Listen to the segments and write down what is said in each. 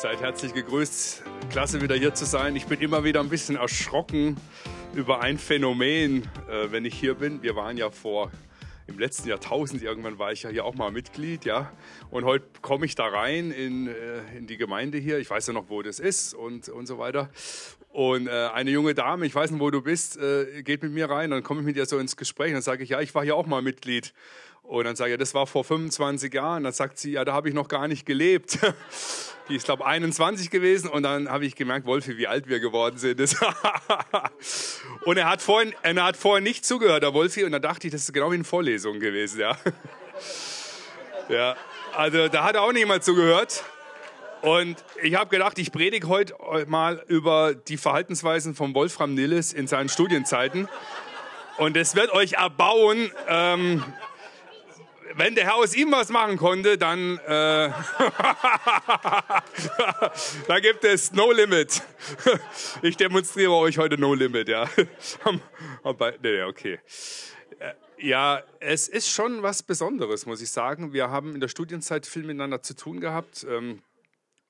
Seid herzlich gegrüßt. Klasse wieder hier zu sein. Ich bin immer wieder ein bisschen erschrocken über ein Phänomen, äh, wenn ich hier bin. Wir waren ja vor im letzten Jahrtausend, irgendwann war ich ja hier auch mal Mitglied, ja. Und heute komme ich da rein in, äh, in die Gemeinde hier. Ich weiß ja noch, wo das ist und, und so weiter. Und äh, eine junge Dame, ich weiß nicht, wo du bist, äh, geht mit mir rein. Dann komme ich mit ihr so ins Gespräch dann sage ich, ja, ich war hier auch mal Mitglied. Und dann sage ich, das war vor 25 Jahren. Dann sagt sie, ja, da habe ich noch gar nicht gelebt. Die ist, glaube ich, 21 gewesen. Und dann habe ich gemerkt, Wolfi, wie alt wir geworden sind. und er hat, vorhin, er hat vorhin nicht zugehört, der Wolfi. Und dann dachte ich, das ist genau wie eine Vorlesung gewesen. Ja, ja also da hat er auch nicht mal zugehört. Und ich habe gedacht, ich predige heute mal über die Verhaltensweisen von Wolfram Nilles in seinen Studienzeiten. Und es wird euch erbauen. Ähm, wenn der Herr aus ihm was machen konnte, dann äh, da gibt es No Limit. Ich demonstriere euch heute No Limit, ja. nee, okay. Äh, ja, es ist schon was Besonderes, muss ich sagen. Wir haben in der Studienzeit viel miteinander zu tun gehabt. Ähm,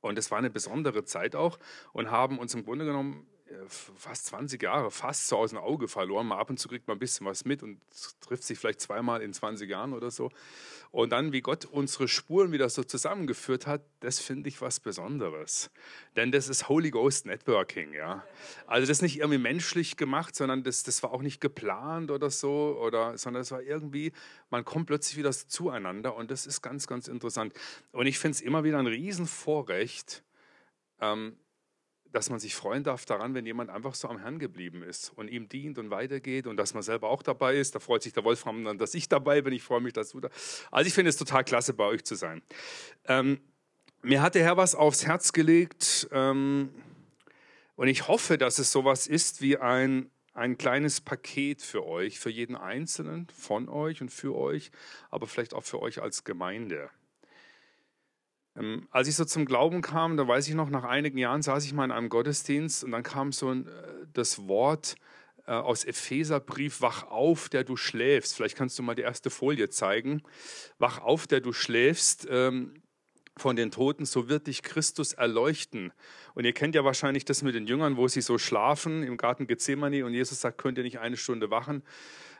und es war eine besondere Zeit auch und haben uns im Grunde genommen fast 20 Jahre fast so aus dem Auge verloren. Mal ab und zu kriegt man ein bisschen was mit und trifft sich vielleicht zweimal in 20 Jahren oder so. Und dann, wie Gott unsere Spuren wieder so zusammengeführt hat, das finde ich was Besonderes. Denn das ist Holy Ghost Networking, ja. Also das ist nicht irgendwie menschlich gemacht, sondern das, das war auch nicht geplant oder so, oder, sondern es war irgendwie, man kommt plötzlich wieder zueinander und das ist ganz, ganz interessant. Und ich finde es immer wieder ein Riesenvorrecht, ähm, dass man sich freuen darf daran, wenn jemand einfach so am Herrn geblieben ist und ihm dient und weitergeht und dass man selber auch dabei ist. Da freut sich der Wolfram dann, dass ich dabei bin. Ich freue mich, dass du da. Also ich finde es total klasse, bei euch zu sein. Ähm, mir hat der Herr was aufs Herz gelegt ähm, und ich hoffe, dass es sowas ist wie ein ein kleines Paket für euch, für jeden Einzelnen von euch und für euch, aber vielleicht auch für euch als Gemeinde. Ähm, als ich so zum Glauben kam, da weiß ich noch, nach einigen Jahren saß ich mal in einem Gottesdienst und dann kam so ein, äh, das Wort äh, aus Epheserbrief, wach auf, der du schläfst. Vielleicht kannst du mal die erste Folie zeigen. Wach auf, der du schläfst. Ähm, von den Toten, so wird dich Christus erleuchten. Und ihr kennt ja wahrscheinlich das mit den Jüngern, wo sie so schlafen im Garten Gethsemane und Jesus sagt, könnt ihr nicht eine Stunde wachen.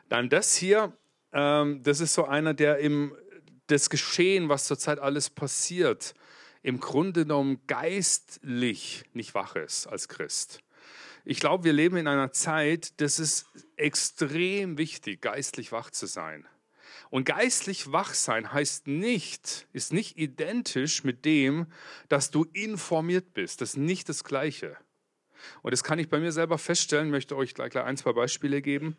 Dann das hier, ähm, das ist so einer, der im das Geschehen, was zurzeit alles passiert, im Grunde genommen geistlich nicht wach ist als Christ. Ich glaube, wir leben in einer Zeit, das ist extrem wichtig, geistlich wach zu sein. Und geistlich wach sein heißt nicht, ist nicht identisch mit dem, dass du informiert bist. Das ist nicht das Gleiche. Und das kann ich bei mir selber feststellen, möchte euch gleich ein, zwei Beispiele geben.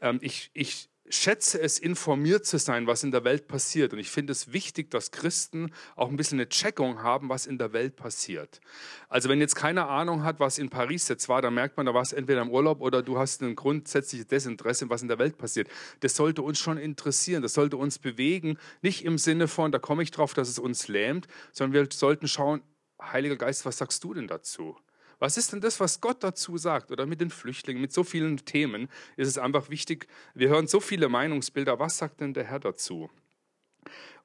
Ähm, ich, ich schätze es, informiert zu sein, was in der Welt passiert. Und ich finde es wichtig, dass Christen auch ein bisschen eine Checkung haben, was in der Welt passiert. Also wenn jetzt keine Ahnung hat, was in Paris jetzt war, dann merkt man, da warst entweder im Urlaub oder du hast ein grundsätzliches Desinteresse, was in der Welt passiert. Das sollte uns schon interessieren, das sollte uns bewegen. Nicht im Sinne von, da komme ich drauf, dass es uns lähmt, sondern wir sollten schauen, Heiliger Geist, was sagst du denn dazu? Was ist denn das, was Gott dazu sagt? Oder mit den Flüchtlingen, mit so vielen Themen ist es einfach wichtig. Wir hören so viele Meinungsbilder. Was sagt denn der Herr dazu?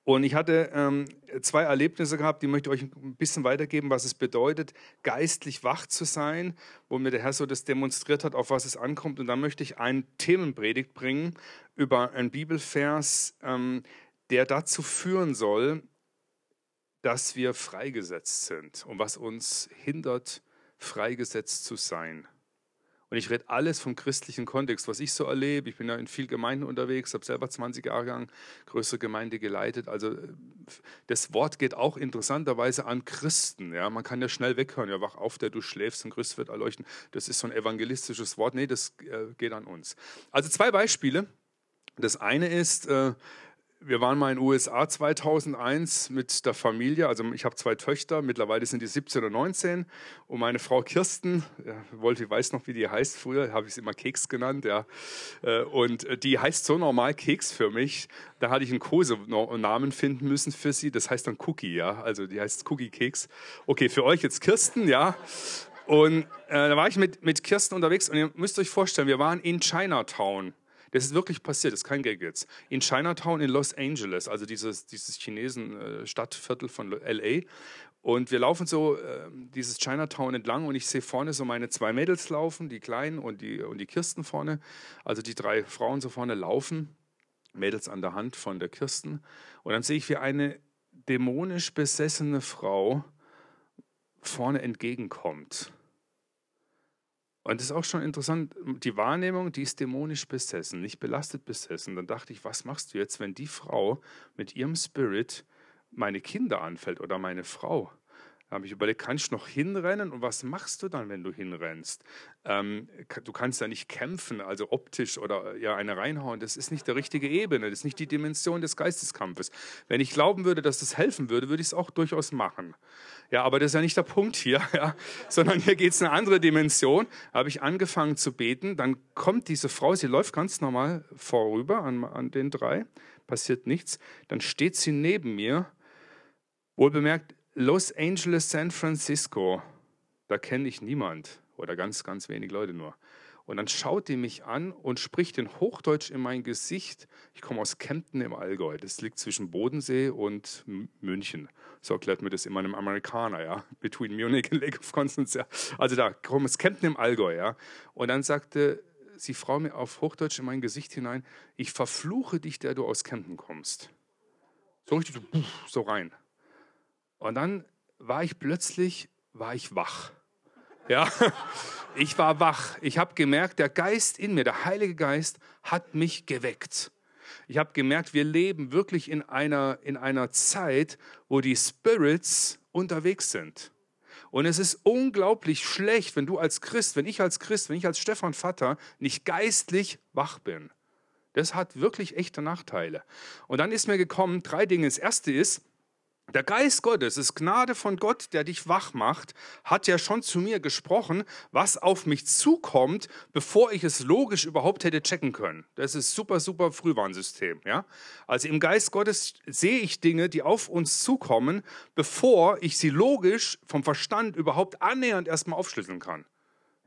Und ich hatte ähm, zwei Erlebnisse gehabt, die möchte ich euch ein bisschen weitergeben, was es bedeutet, geistlich wach zu sein, wo mir der Herr so das demonstriert hat, auf was es ankommt. Und dann möchte ich einen Themenpredigt bringen über einen Bibelvers, ähm, der dazu führen soll, dass wir freigesetzt sind und was uns hindert, freigesetzt zu sein. Und ich rede alles vom christlichen Kontext, was ich so erlebe. Ich bin ja in vielen Gemeinden unterwegs, habe selber 20 Jahre lang größere Gemeinde geleitet. Also das Wort geht auch interessanterweise an Christen. Ja, man kann ja schnell weghören, ja, wach auf, der du schläfst und Christ wird erleuchten. Das ist so ein evangelistisches Wort. Nee, das äh, geht an uns. Also zwei Beispiele. Das eine ist, äh, wir waren mal in den USA 2001 mit der Familie. Also ich habe zwei Töchter, mittlerweile sind die 17 und 19. Und meine Frau Kirsten, ja, wollte, weiß noch, wie die heißt. Früher habe ich sie immer Keks genannt. Ja. Äh, und die heißt so normal Keks für mich. Da hatte ich einen Kosenamen finden müssen für sie. Das heißt dann Cookie, ja. Also die heißt Cookie Keks. Okay, für euch jetzt Kirsten, ja. Und äh, da war ich mit, mit Kirsten unterwegs und ihr müsst euch vorstellen, wir waren in Chinatown. Das ist wirklich passiert, das ist kein Gag jetzt. In Chinatown in Los Angeles, also dieses, dieses Chinesen äh, Stadtviertel von LA. Und wir laufen so äh, dieses Chinatown entlang und ich sehe vorne so meine zwei Mädels laufen, die Kleinen und die, und die Kirsten vorne. Also die drei Frauen so vorne laufen, Mädels an der Hand von der Kirsten. Und dann sehe ich, wie eine dämonisch besessene Frau vorne entgegenkommt. Und das ist auch schon interessant, die Wahrnehmung, die ist dämonisch besessen, nicht belastet besessen. Dann dachte ich, was machst du jetzt, wenn die Frau mit ihrem Spirit meine Kinder anfällt oder meine Frau? Da habe ich überlegt, kannst du noch hinrennen und was machst du dann, wenn du hinrennst? Ähm, du kannst ja nicht kämpfen, also optisch oder ja eine reinhauen. Das ist nicht der richtige Ebene, das ist nicht die Dimension des Geisteskampfes. Wenn ich glauben würde, dass das helfen würde, würde ich es auch durchaus machen. Ja, aber das ist ja nicht der Punkt hier, ja, sondern hier geht es eine andere Dimension. Da habe ich angefangen zu beten, dann kommt diese Frau, sie läuft ganz normal vorüber an, an den drei, passiert nichts. Dann steht sie neben mir, wohl bemerkt, Los Angeles, San Francisco, da kenne ich niemand oder ganz, ganz wenig Leute nur. Und dann schaut die mich an und spricht in Hochdeutsch in mein Gesicht. Ich komme aus Kempten im Allgäu. Das liegt zwischen Bodensee und München. So erklärt mir das immer einem Amerikaner, ja. Between Munich and Lake of Constance, ja. Also da, komme aus Kempten im Allgäu, ja. Und dann sagte die Frau mir auf Hochdeutsch in mein Gesicht hinein, ich verfluche dich, der du aus Kempten kommst. So richtig so, so rein. Und dann war ich plötzlich, war ich wach. Ja, ich war wach. Ich habe gemerkt, der Geist in mir, der Heilige Geist, hat mich geweckt. Ich habe gemerkt, wir leben wirklich in einer, in einer Zeit, wo die Spirits unterwegs sind. Und es ist unglaublich schlecht, wenn du als Christ, wenn ich als Christ, wenn ich als Stefan Vater nicht geistlich wach bin. Das hat wirklich echte Nachteile. Und dann ist mir gekommen, drei Dinge. Das erste ist, der Geist Gottes, ist Gnade von Gott, der dich wach macht, hat ja schon zu mir gesprochen, was auf mich zukommt, bevor ich es logisch überhaupt hätte checken können. Das ist super, super Frühwarnsystem. Ja? Also im Geist Gottes sehe ich Dinge, die auf uns zukommen, bevor ich sie logisch vom Verstand überhaupt annähernd erstmal aufschlüsseln kann.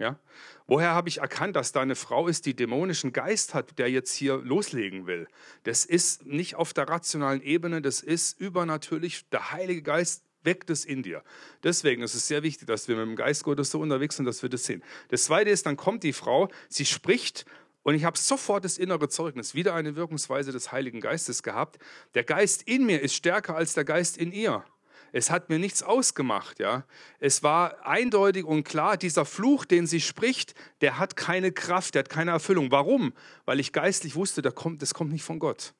Ja? Woher habe ich erkannt, dass da eine Frau ist, die dämonischen Geist hat, der jetzt hier loslegen will? Das ist nicht auf der rationalen Ebene, das ist übernatürlich. Der Heilige Geist weckt es in dir. Deswegen ist es sehr wichtig, dass wir mit dem Geist Gottes so unterwegs sind, dass wir das sehen. Das Zweite ist, dann kommt die Frau, sie spricht und ich habe sofort das innere Zeugnis, wieder eine Wirkungsweise des Heiligen Geistes gehabt. Der Geist in mir ist stärker als der Geist in ihr. Es hat mir nichts ausgemacht, ja. Es war eindeutig und klar, dieser Fluch, den sie spricht, der hat keine Kraft, der hat keine Erfüllung. Warum? Weil ich geistlich wusste, das kommt, das kommt nicht von Gott,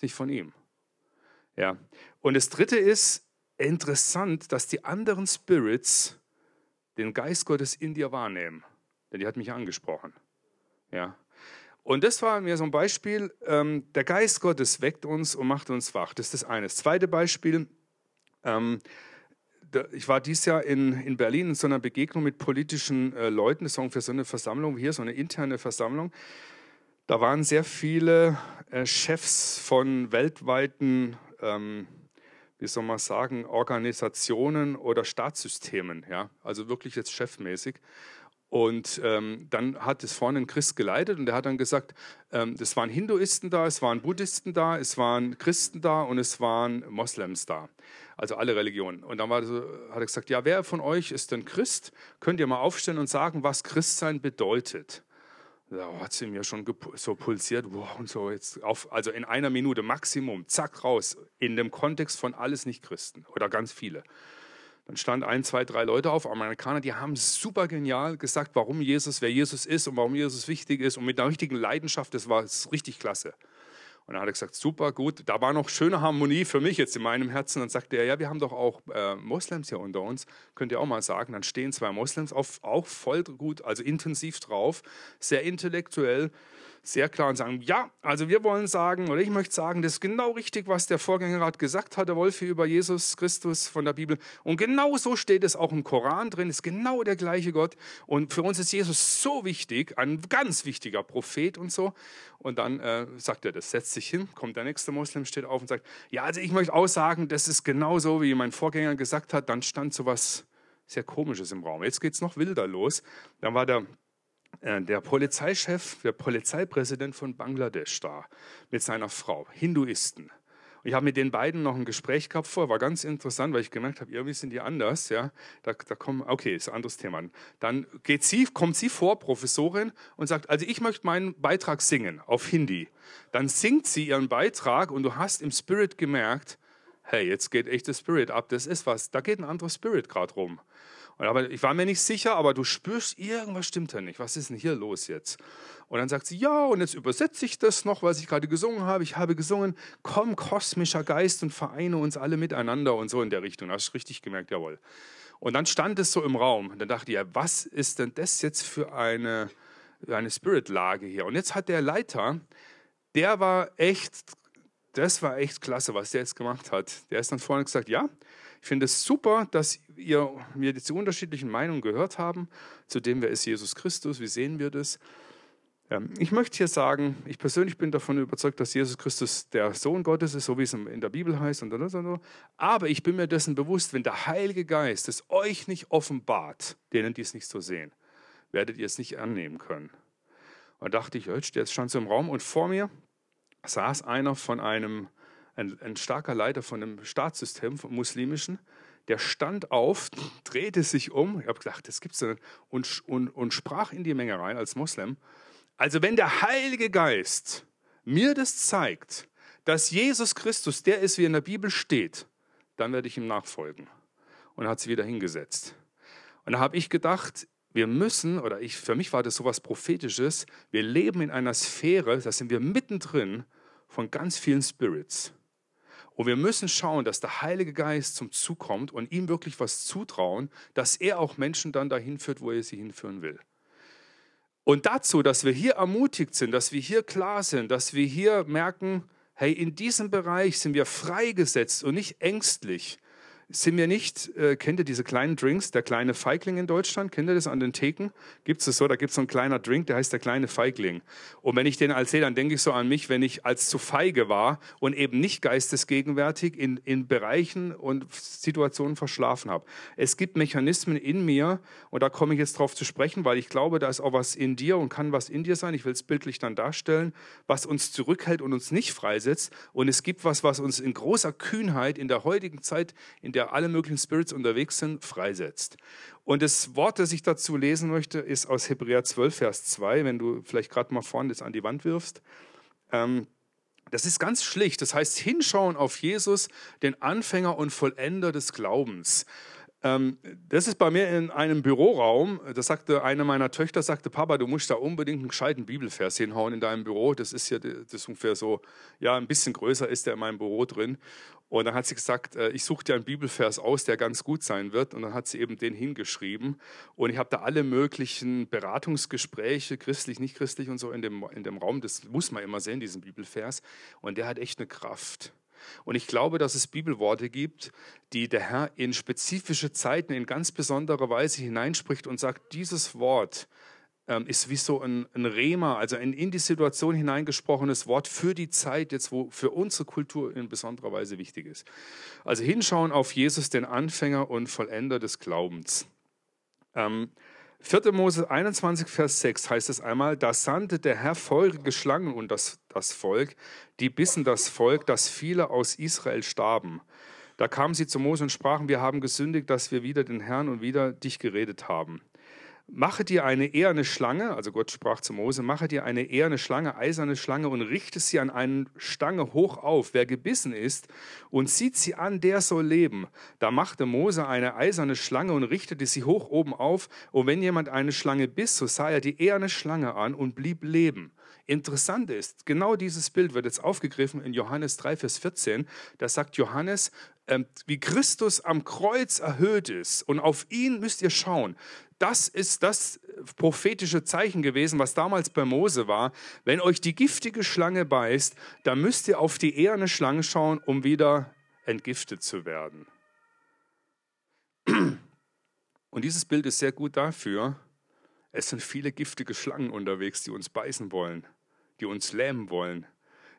nicht von ihm. Ja. Und das dritte ist interessant, dass die anderen Spirits den Geist Gottes in dir wahrnehmen. Denn die hat mich angesprochen. Ja. Und das war mir so ein Beispiel, ähm, der Geist Gottes weckt uns und macht uns wach. Das ist das eine. Das zweite Beispiel, ähm, ich war dieses Jahr in, in Berlin in so einer Begegnung mit politischen äh, Leuten. Das war ungefähr so eine Versammlung wie hier, so eine interne Versammlung. Da waren sehr viele äh, Chefs von weltweiten, ähm, wie soll man sagen, Organisationen oder Staatssystemen. Ja? Also wirklich jetzt chefmäßig. Und ähm, dann hat es vorne ein Christ geleitet und der hat dann gesagt, ähm, es waren Hinduisten da, es waren Buddhisten da, es waren Christen da und es waren Moslems da. Also alle Religionen. Und dann so, hat er gesagt, ja, wer von euch ist denn Christ? Könnt ihr mal aufstellen und sagen, was Christsein bedeutet? Da hat sie mir schon so pulsiert, wow, und so jetzt auf, also in einer Minute Maximum, zack, raus, in dem Kontext von alles Nicht-Christen oder ganz viele. Dann stand ein, zwei, drei Leute auf, Amerikaner, die haben super genial gesagt, warum Jesus, wer Jesus ist und warum Jesus wichtig ist und mit einer richtigen Leidenschaft, das war das richtig klasse. Und dann hat er gesagt, super, gut, da war noch schöne Harmonie für mich jetzt in meinem Herzen. Dann sagte er, ja, wir haben doch auch äh, Moslems hier unter uns, könnt ihr auch mal sagen. Dann stehen zwei Moslems auf, auch voll gut, also intensiv drauf, sehr intellektuell. Sehr klar und sagen, ja, also wir wollen sagen, oder ich möchte sagen, das ist genau richtig, was der Vorgänger gerade gesagt hat, der Wolfi, über Jesus Christus von der Bibel. Und genau so steht es auch im Koran drin, ist genau der gleiche Gott. Und für uns ist Jesus so wichtig, ein ganz wichtiger Prophet und so. Und dann äh, sagt er das, setzt sich hin, kommt der nächste Moslem, steht auf und sagt, ja, also ich möchte auch sagen, das ist genau so, wie mein Vorgänger gesagt hat. Dann stand so was sehr Komisches im Raum. Jetzt geht es noch wilder los. Dann war der der Polizeichef, der Polizeipräsident von Bangladesch da mit seiner Frau, Hinduisten. Ich habe mit den beiden noch ein Gespräch gehabt vor, war ganz interessant, weil ich gemerkt habe, irgendwie sind die anders. Ja, da, da kommen, okay, ist ein anderes Thema. Dann geht sie, kommt sie vor, Professorin, und sagt, also ich möchte meinen Beitrag singen auf Hindi. Dann singt sie ihren Beitrag und du hast im Spirit gemerkt, hey, jetzt geht echt der Spirit ab. Das ist was, da geht ein anderer Spirit gerade rum. Und aber ich war mir nicht sicher, aber du spürst, irgendwas stimmt da nicht. Was ist denn hier los jetzt? Und dann sagt sie, ja, und jetzt übersetze ich das noch, was ich gerade gesungen habe. Ich habe gesungen, komm, kosmischer Geist und vereine uns alle miteinander und so in der Richtung. Hast du richtig gemerkt, jawohl. Und dann stand es so im Raum. Und dann dachte ich, ja, was ist denn das jetzt für eine, eine Spirit-Lage hier? Und jetzt hat der Leiter, der war echt, das war echt klasse, was der jetzt gemacht hat. Der ist dann vorne gesagt, ja, ich finde es super, dass ihr mir die unterschiedlichen Meinungen gehört haben, zu dem, wer ist Jesus Christus, wie sehen wir das. Ähm, ich möchte hier sagen, ich persönlich bin davon überzeugt, dass Jesus Christus der Sohn Gottes ist, so wie es in der Bibel heißt. Und so. Aber ich bin mir dessen bewusst, wenn der Heilige Geist es euch nicht offenbart, denen, die es nicht so sehen, werdet ihr es nicht annehmen können. Und da dachte ich, jetzt stand so im Raum und vor mir saß einer von einem ein, ein starker Leiter von einem Staatssystem, vom muslimischen, der stand auf, drehte sich um, ich habe gedacht, das gibt's nicht, und, und, und sprach in die Menge rein als Moslem. Also wenn der Heilige Geist mir das zeigt, dass Jesus Christus der ist, wie in der Bibel steht, dann werde ich ihm nachfolgen. Und hat sie wieder hingesetzt. Und da habe ich gedacht, wir müssen, oder ich, für mich war das so etwas Prophetisches, wir leben in einer Sphäre, da sind wir mittendrin von ganz vielen Spirits. Und wir müssen schauen, dass der Heilige Geist zum Zug kommt und ihm wirklich was zutrauen, dass er auch Menschen dann dahin führt, wo er sie hinführen will. Und dazu, dass wir hier ermutigt sind, dass wir hier klar sind, dass wir hier merken, hey, in diesem Bereich sind wir freigesetzt und nicht ängstlich, sind wir nicht, äh, kennt ihr diese kleinen Drinks, der kleine Feigling in Deutschland? Kennt ihr das an den Theken? Gibt es so? Da gibt es so ein kleiner Drink, der heißt der kleine Feigling. Und wenn ich den erzähle, dann denke ich so an mich, wenn ich als zu feige war und eben nicht geistesgegenwärtig in, in Bereichen und Situationen verschlafen habe. Es gibt Mechanismen in mir, und da komme ich jetzt drauf zu sprechen, weil ich glaube, da ist auch was in dir und kann was in dir sein. Ich will es bildlich dann darstellen, was uns zurückhält und uns nicht freisetzt. Und es gibt was, was uns in großer Kühnheit in der heutigen Zeit, in der alle möglichen Spirits unterwegs sind, freisetzt. Und das Wort, das ich dazu lesen möchte, ist aus Hebräer 12, Vers 2, wenn du vielleicht gerade mal vorne das an die Wand wirfst. Ähm, das ist ganz schlicht. Das heißt, hinschauen auf Jesus, den Anfänger und Vollender des Glaubens. Ähm, das ist bei mir in einem Büroraum. Da sagte eine meiner Töchter, sagte, Papa, du musst da unbedingt einen gescheiten Bibelvers hinhauen in deinem Büro. Das ist ja das ist ungefähr so, ja, ein bisschen größer ist der in meinem Büro drin. Und dann hat sie gesagt, äh, ich suche dir einen Bibelvers aus, der ganz gut sein wird. Und dann hat sie eben den hingeschrieben. Und ich habe da alle möglichen Beratungsgespräche, christlich, nicht christlich und so in dem, in dem Raum. Das muss man immer sehen, diesen Bibelvers. Und der hat echt eine Kraft. Und ich glaube, dass es Bibelworte gibt, die der Herr in spezifische Zeiten in ganz besonderer Weise hineinspricht und sagt, dieses Wort ähm, ist wie so ein, ein Rema, also ein in die Situation hineingesprochenes Wort für die Zeit, jetzt wo für unsere Kultur in besonderer Weise wichtig ist. Also hinschauen auf Jesus, den Anfänger und Vollender des Glaubens. Ähm, 4. Mose 21, Vers 6 heißt es einmal, da sandte der Herr feurige Schlangen und das, das Volk, die bissen das Volk, dass viele aus Israel starben. Da kamen sie zu Mose und sprachen, wir haben gesündigt, dass wir wieder den Herrn und wieder dich geredet haben. Mache dir eine eherne Schlange, also Gott sprach zu Mose, mache dir eine eherne Schlange, eiserne Schlange und richte sie an eine Stange hoch auf. Wer gebissen ist und zieht sie an, der soll leben. Da machte Mose eine eiserne Schlange und richtete sie hoch oben auf. Und wenn jemand eine Schlange biss, so sah er die eherne Schlange an und blieb leben. Interessant ist, genau dieses Bild wird jetzt aufgegriffen in Johannes 3, Vers 14. Da sagt Johannes, ähm, wie Christus am Kreuz erhöht ist und auf ihn müsst ihr schauen. Das ist das prophetische Zeichen gewesen, was damals bei Mose war. Wenn euch die giftige Schlange beißt, dann müsst ihr auf die eherne Schlange schauen, um wieder entgiftet zu werden. Und dieses Bild ist sehr gut dafür, es sind viele giftige Schlangen unterwegs, die uns beißen wollen, die uns lähmen wollen,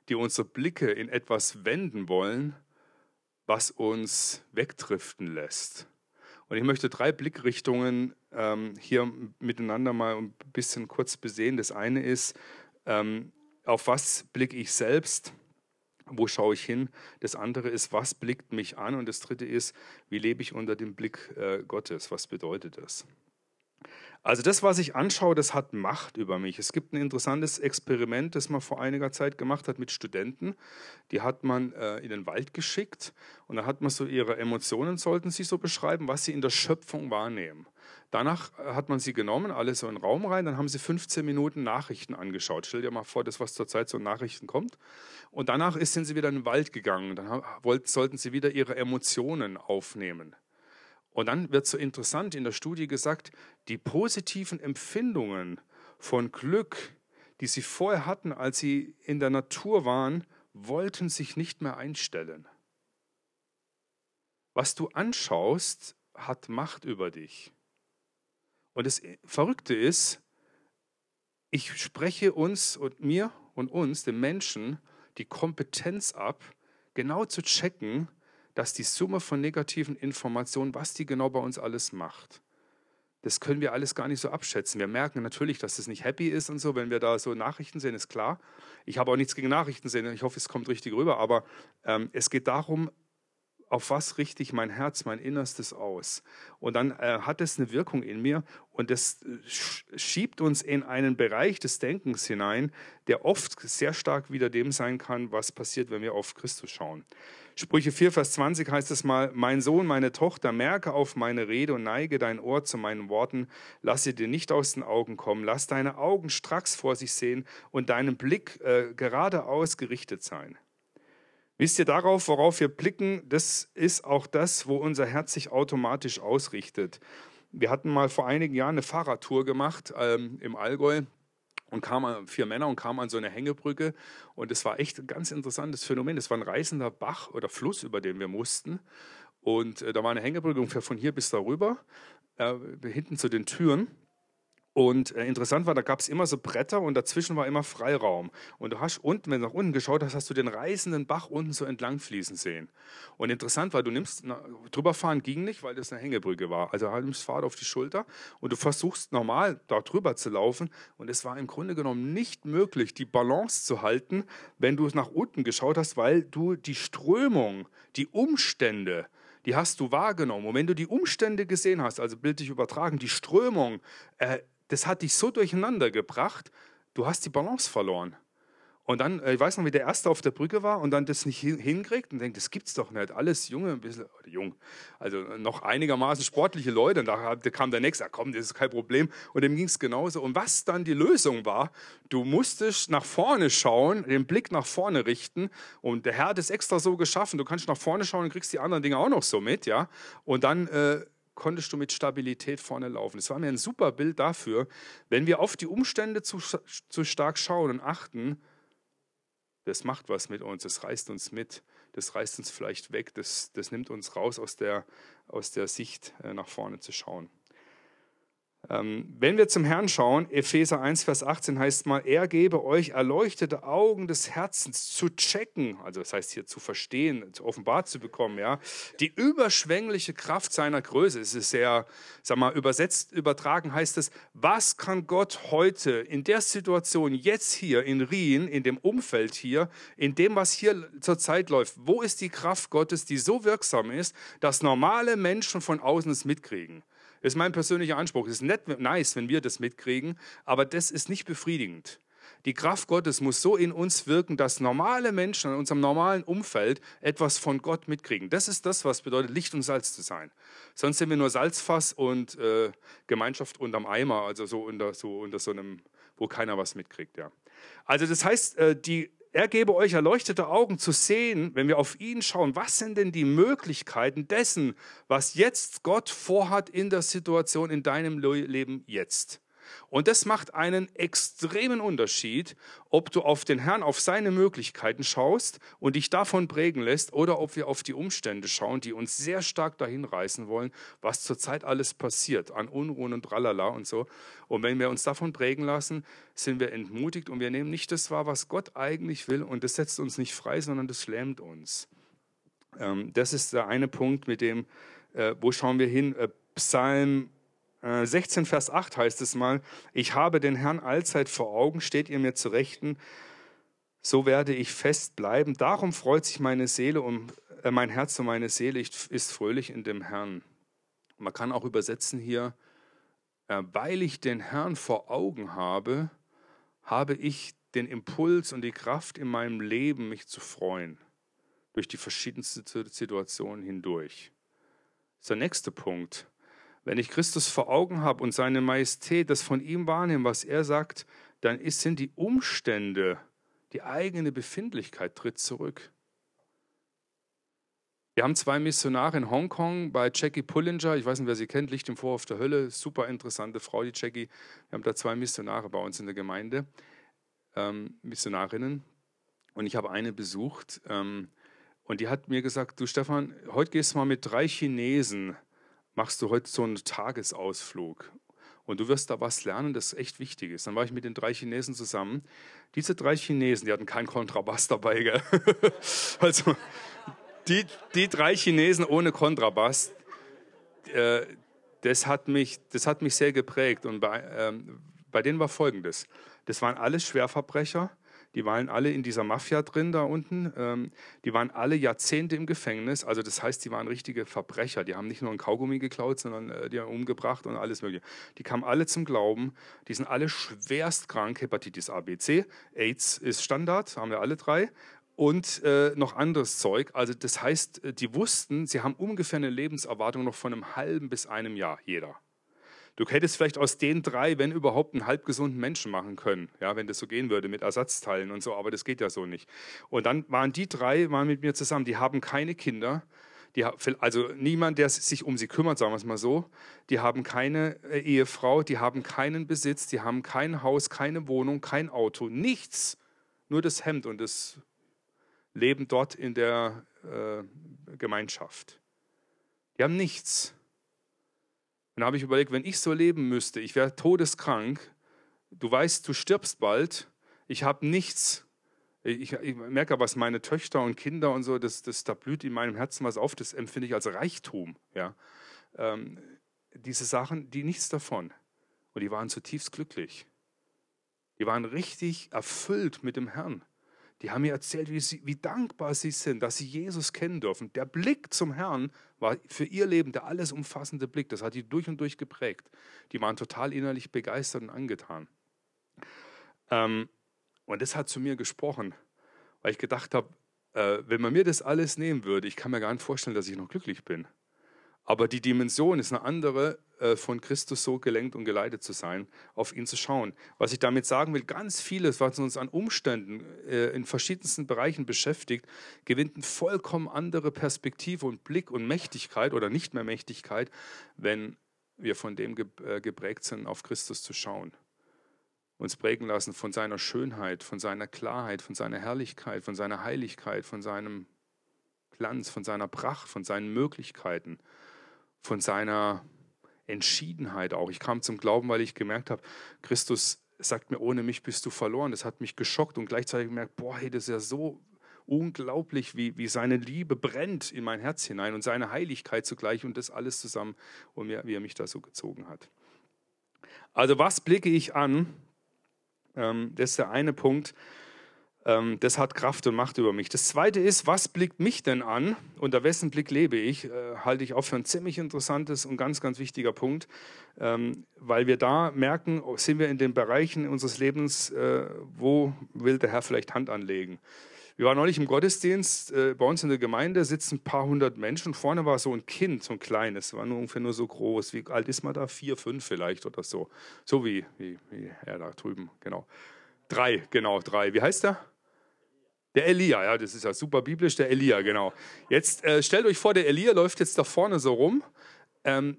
die unsere Blicke in etwas wenden wollen, was uns wegdriften lässt. Und ich möchte drei Blickrichtungen ähm, hier miteinander mal ein bisschen kurz besehen. Das eine ist, ähm, auf was blicke ich selbst? Wo schaue ich hin? Das andere ist, was blickt mich an? Und das dritte ist, wie lebe ich unter dem Blick äh, Gottes? Was bedeutet das? Also das, was ich anschaue, das hat Macht über mich. Es gibt ein interessantes Experiment, das man vor einiger Zeit gemacht hat mit Studenten. Die hat man äh, in den Wald geschickt und da hat man so ihre Emotionen, sollten sie so beschreiben, was sie in der Schöpfung wahrnehmen. Danach äh, hat man sie genommen, alle so in den Raum rein, dann haben sie 15 Minuten Nachrichten angeschaut. Stell dir mal vor, das, was zurzeit so in Nachrichten kommt. Und danach sind sie wieder in den Wald gegangen. Dann sollten sie wieder ihre Emotionen aufnehmen. Und dann wird so interessant in der Studie gesagt, die positiven Empfindungen von Glück, die sie vorher hatten, als sie in der Natur waren, wollten sich nicht mehr einstellen. Was du anschaust, hat Macht über dich. Und das Verrückte ist, ich spreche uns und mir und uns, den Menschen, die Kompetenz ab, genau zu checken, dass die Summe von negativen Informationen, was die genau bei uns alles macht, das können wir alles gar nicht so abschätzen. Wir merken natürlich, dass es nicht happy ist und so, wenn wir da so Nachrichten sehen, ist klar. Ich habe auch nichts gegen Nachrichten sehen, ich hoffe, es kommt richtig rüber, aber ähm, es geht darum, auf was richte ich mein Herz, mein Innerstes aus? Und dann äh, hat es eine Wirkung in mir und das äh, schiebt uns in einen Bereich des Denkens hinein, der oft sehr stark wieder dem sein kann, was passiert, wenn wir auf Christus schauen. Sprüche 4, Vers 20 heißt es mal, mein Sohn, meine Tochter, merke auf meine Rede und neige dein Ohr zu meinen Worten, lass sie dir nicht aus den Augen kommen, lass deine Augen stracks vor sich sehen und deinen Blick äh, geradeaus gerichtet sein. Wisst ihr darauf, worauf wir blicken, das ist auch das, wo unser Herz sich automatisch ausrichtet. Wir hatten mal vor einigen Jahren eine Fahrradtour gemacht ähm, im Allgäu und kamen vier Männer und kamen an so eine Hängebrücke und es war echt ein ganz interessantes Phänomen. Es war ein reißender Bach oder Fluss, über den wir mussten und äh, da war eine Hängebrücke ungefähr von hier bis darüber, äh, hinten zu den Türen und äh, interessant war, da gab es immer so Bretter und dazwischen war immer Freiraum. Und du hast unten, wenn du nach unten geschaut hast, hast du den reißenden Bach unten so entlang fließen sehen. Und interessant war, du nimmst, na, drüber fahren ging nicht, weil das eine Hängebrücke war. Also halt nimmst Fahrt auf die Schulter und du versuchst normal da drüber zu laufen. Und es war im Grunde genommen nicht möglich, die Balance zu halten, wenn du nach unten geschaut hast, weil du die Strömung, die Umstände, die hast du wahrgenommen. Und wenn du die Umstände gesehen hast, also bildlich übertragen, die Strömung, äh, das hat dich so durcheinander gebracht, du hast die Balance verloren. Und dann, äh, ich weiß noch, wie der Erste auf der Brücke war und dann das nicht hinkriegt und denkt, das gibt's doch nicht. Alles junge, ein bisschen, jung, also noch einigermaßen sportliche Leute. Und da, kam der Nächste, komm, das ist kein Problem. Und dem ging es genauso. Und was dann die Lösung war, du musstest nach vorne schauen, den Blick nach vorne richten. Und der Herr hat es extra so geschaffen. Du kannst nach vorne schauen und kriegst die anderen Dinge auch noch so mit, ja. Und dann äh, konntest du mit Stabilität vorne laufen. Das war mir ein super Bild dafür, wenn wir auf die Umstände zu, zu stark schauen und achten, das macht was mit uns, das reißt uns mit, das reißt uns vielleicht weg, das, das nimmt uns raus aus der, aus der Sicht äh, nach vorne zu schauen. Ähm, wenn wir zum Herrn schauen, Epheser 1, Vers 18 heißt mal, er gebe euch erleuchtete Augen des Herzens zu checken, also das heißt hier zu verstehen, zu offenbart zu bekommen, ja, die überschwängliche Kraft seiner Größe. Es ist sehr, sag mal, übersetzt, übertragen heißt es, was kann Gott heute in der Situation, jetzt hier in Rien, in dem Umfeld hier, in dem, was hier zurzeit läuft, wo ist die Kraft Gottes, die so wirksam ist, dass normale Menschen von außen es mitkriegen? Das ist mein persönlicher Anspruch. Es ist nett, nice, wenn wir das mitkriegen, aber das ist nicht befriedigend. Die Kraft Gottes muss so in uns wirken, dass normale Menschen in unserem normalen Umfeld etwas von Gott mitkriegen. Das ist das, was bedeutet, Licht und Salz zu sein. Sonst sind wir nur Salzfass und äh, Gemeinschaft unterm Eimer, also so unter so, unter so einem, wo keiner was mitkriegt. Ja. Also das heißt, äh, die er gebe euch erleuchtete Augen zu sehen, wenn wir auf ihn schauen, was sind denn die Möglichkeiten dessen, was jetzt Gott vorhat in der Situation in deinem Leben jetzt. Und das macht einen extremen Unterschied, ob du auf den Herrn, auf seine Möglichkeiten schaust und dich davon prägen lässt oder ob wir auf die Umstände schauen, die uns sehr stark dahin reißen wollen, was zurzeit alles passiert an Unruhen und Tralala und so. Und wenn wir uns davon prägen lassen, sind wir entmutigt und wir nehmen nicht das wahr, was Gott eigentlich will und das setzt uns nicht frei, sondern das lähmt uns. Ähm, das ist der eine Punkt, mit dem, äh, wo schauen wir hin? Äh, Psalm 16, äh, Vers 8 heißt es mal, ich habe den Herrn allzeit vor Augen, steht ihr mir zu Rechten, so werde ich fest bleiben. Darum freut sich meine Seele und äh, mein Herz und meine Seele ist fröhlich in dem Herrn. Man kann auch übersetzen hier, äh, weil ich den Herrn vor Augen habe, habe ich den Impuls und die Kraft in meinem Leben, mich zu freuen, durch die verschiedensten Situationen hindurch. Das ist der nächste Punkt. Wenn ich Christus vor Augen habe und seine Majestät, das von ihm wahrnehme, was er sagt, dann ist, sind die Umstände, die eigene Befindlichkeit tritt zurück. Wir haben zwei Missionare in Hongkong bei Jackie Pullinger. Ich weiß nicht, wer sie kennt, Licht im Vorhof der Hölle. Super interessante Frau, die Jackie. Wir haben da zwei Missionare bei uns in der Gemeinde, ähm, Missionarinnen. Und ich habe eine besucht. Ähm, und die hat mir gesagt: Du Stefan, heute gehst du mal mit drei Chinesen machst du heute so einen Tagesausflug. Und du wirst da was lernen, das echt wichtig ist. Dann war ich mit den drei Chinesen zusammen. Diese drei Chinesen, die hatten keinen Kontrabass dabei. Gell? Also die, die drei Chinesen ohne Kontrabass, äh, das, hat mich, das hat mich sehr geprägt. Und bei, ähm, bei denen war Folgendes. Das waren alles Schwerverbrecher, die waren alle in dieser Mafia drin da unten. Ähm, die waren alle Jahrzehnte im Gefängnis. Also das heißt, die waren richtige Verbrecher. Die haben nicht nur ein Kaugummi geklaut, sondern äh, die haben umgebracht und alles mögliche. Die kamen alle zum Glauben. Die sind alle schwerst krank. Hepatitis A, B, C. AIDS ist Standard, haben wir alle drei und äh, noch anderes Zeug. Also das heißt, äh, die wussten, sie haben ungefähr eine Lebenserwartung noch von einem halben bis einem Jahr jeder. Du hättest vielleicht aus den drei, wenn überhaupt, einen halbgesunden Menschen machen können, ja, wenn das so gehen würde mit Ersatzteilen und so, aber das geht ja so nicht. Und dann waren die drei waren mit mir zusammen, die haben keine Kinder, die, also niemand, der sich um sie kümmert, sagen wir es mal so. Die haben keine äh, Ehefrau, die haben keinen Besitz, die haben kein Haus, keine Wohnung, kein Auto, nichts. Nur das Hemd und das Leben dort in der äh, Gemeinschaft. Die haben nichts. Und da habe ich überlegt, wenn ich so leben müsste, ich wäre todeskrank, du weißt, du stirbst bald, ich habe nichts. Ich, ich, merke, was meine Töchter und Kinder und so, das, das, da blüht in meinem Herzen was auf, das empfinde ich als Reichtum. Ja? Ähm, diese Sachen, die nichts davon. Und die waren zutiefst glücklich. Die waren richtig erfüllt mit dem Herrn. Die haben mir erzählt, wie, sie, wie dankbar sie sind, dass sie Jesus kennen dürfen. Der Blick zum Herrn war für ihr Leben der alles umfassende Blick. Das hat die durch und durch geprägt. Die waren total innerlich begeistert und angetan. Ähm, und das hat zu mir gesprochen, weil ich gedacht habe, äh, wenn man mir das alles nehmen würde, ich kann mir gar nicht vorstellen, dass ich noch glücklich bin. Aber die Dimension ist eine andere, äh, von Christus so gelenkt und geleitet zu sein, auf ihn zu schauen. Was ich damit sagen will, ganz vieles, was uns an Umständen äh, in verschiedensten Bereichen beschäftigt, gewinnt eine vollkommen andere Perspektive und Blick und Mächtigkeit oder nicht mehr Mächtigkeit, wenn wir von dem äh, geprägt sind, auf Christus zu schauen. Uns prägen lassen von seiner Schönheit, von seiner Klarheit, von seiner Herrlichkeit, von seiner Heiligkeit, von seinem Glanz, von seiner Pracht, von seinen Möglichkeiten von seiner Entschiedenheit auch. Ich kam zum Glauben, weil ich gemerkt habe, Christus sagt mir, ohne mich bist du verloren. Das hat mich geschockt und gleichzeitig gemerkt, boah, hey, das ist ja so unglaublich, wie, wie seine Liebe brennt in mein Herz hinein und seine Heiligkeit zugleich und das alles zusammen und wie er mich da so gezogen hat. Also was blicke ich an? Ähm, das ist der eine Punkt. Ähm, das hat Kraft und Macht über mich. Das Zweite ist, was blickt mich denn an? Unter wessen Blick lebe ich? Äh, halte ich auch für ein ziemlich interessantes und ganz, ganz wichtiger Punkt, ähm, weil wir da merken, oh, sind wir in den Bereichen unseres Lebens, äh, wo will der Herr vielleicht Hand anlegen? Wir waren neulich im Gottesdienst, äh, bei uns in der Gemeinde sitzen ein paar hundert Menschen. Vorne war so ein Kind, so ein kleines, war nur ungefähr nur so groß. Wie alt ist man da? Vier, fünf vielleicht oder so. So wie, wie, wie er da drüben, genau. Drei, genau, drei. Wie heißt er? Der Elia, ja, das ist ja super biblisch, der Elia, genau. Jetzt äh, stellt euch vor, der Elia läuft jetzt da vorne so rum. Ähm,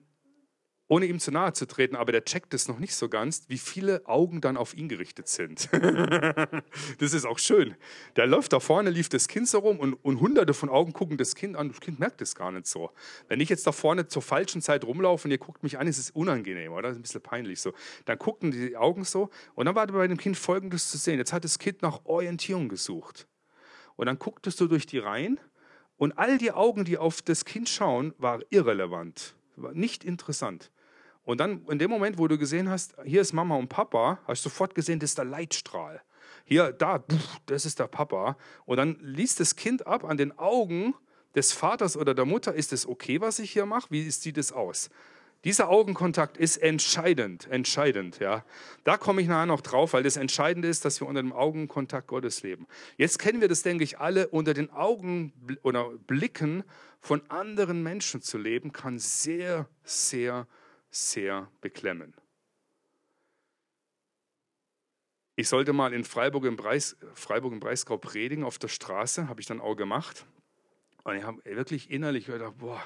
ohne ihm zu nahe zu treten, aber der checkt es noch nicht so ganz, wie viele Augen dann auf ihn gerichtet sind. das ist auch schön. Der läuft da vorne, lief das Kind so rum und, und hunderte von Augen gucken das Kind an. Das Kind merkt es gar nicht so. Wenn ich jetzt da vorne zur falschen Zeit rumlaufe und ihr guckt mich an, ist es unangenehm, oder? Das ist ein bisschen peinlich so. Dann gucken die Augen so und dann war bei dem Kind Folgendes zu sehen. Jetzt hat das Kind nach Orientierung gesucht. Und dann gucktest du durch die Reihen und all die Augen, die auf das Kind schauen, waren irrelevant, war nicht interessant. Und dann in dem Moment, wo du gesehen hast, hier ist Mama und Papa, hast du sofort gesehen, das ist der Leitstrahl. Hier, da, das ist der Papa. Und dann liest das Kind ab an den Augen des Vaters oder der Mutter, ist es okay, was ich hier mache? Wie sieht es aus? Dieser Augenkontakt ist entscheidend, entscheidend, ja. Da komme ich nachher noch drauf, weil das Entscheidende ist, dass wir unter dem Augenkontakt Gottes leben. Jetzt kennen wir das, denke ich, alle. Unter den Augen oder Blicken von anderen Menschen zu leben, kann sehr, sehr sehr beklemmen. Ich sollte mal in Freiburg im, Breis, Freiburg im Breisgau predigen auf der Straße, habe ich dann auch gemacht. Und ich habe wirklich innerlich gedacht, boah,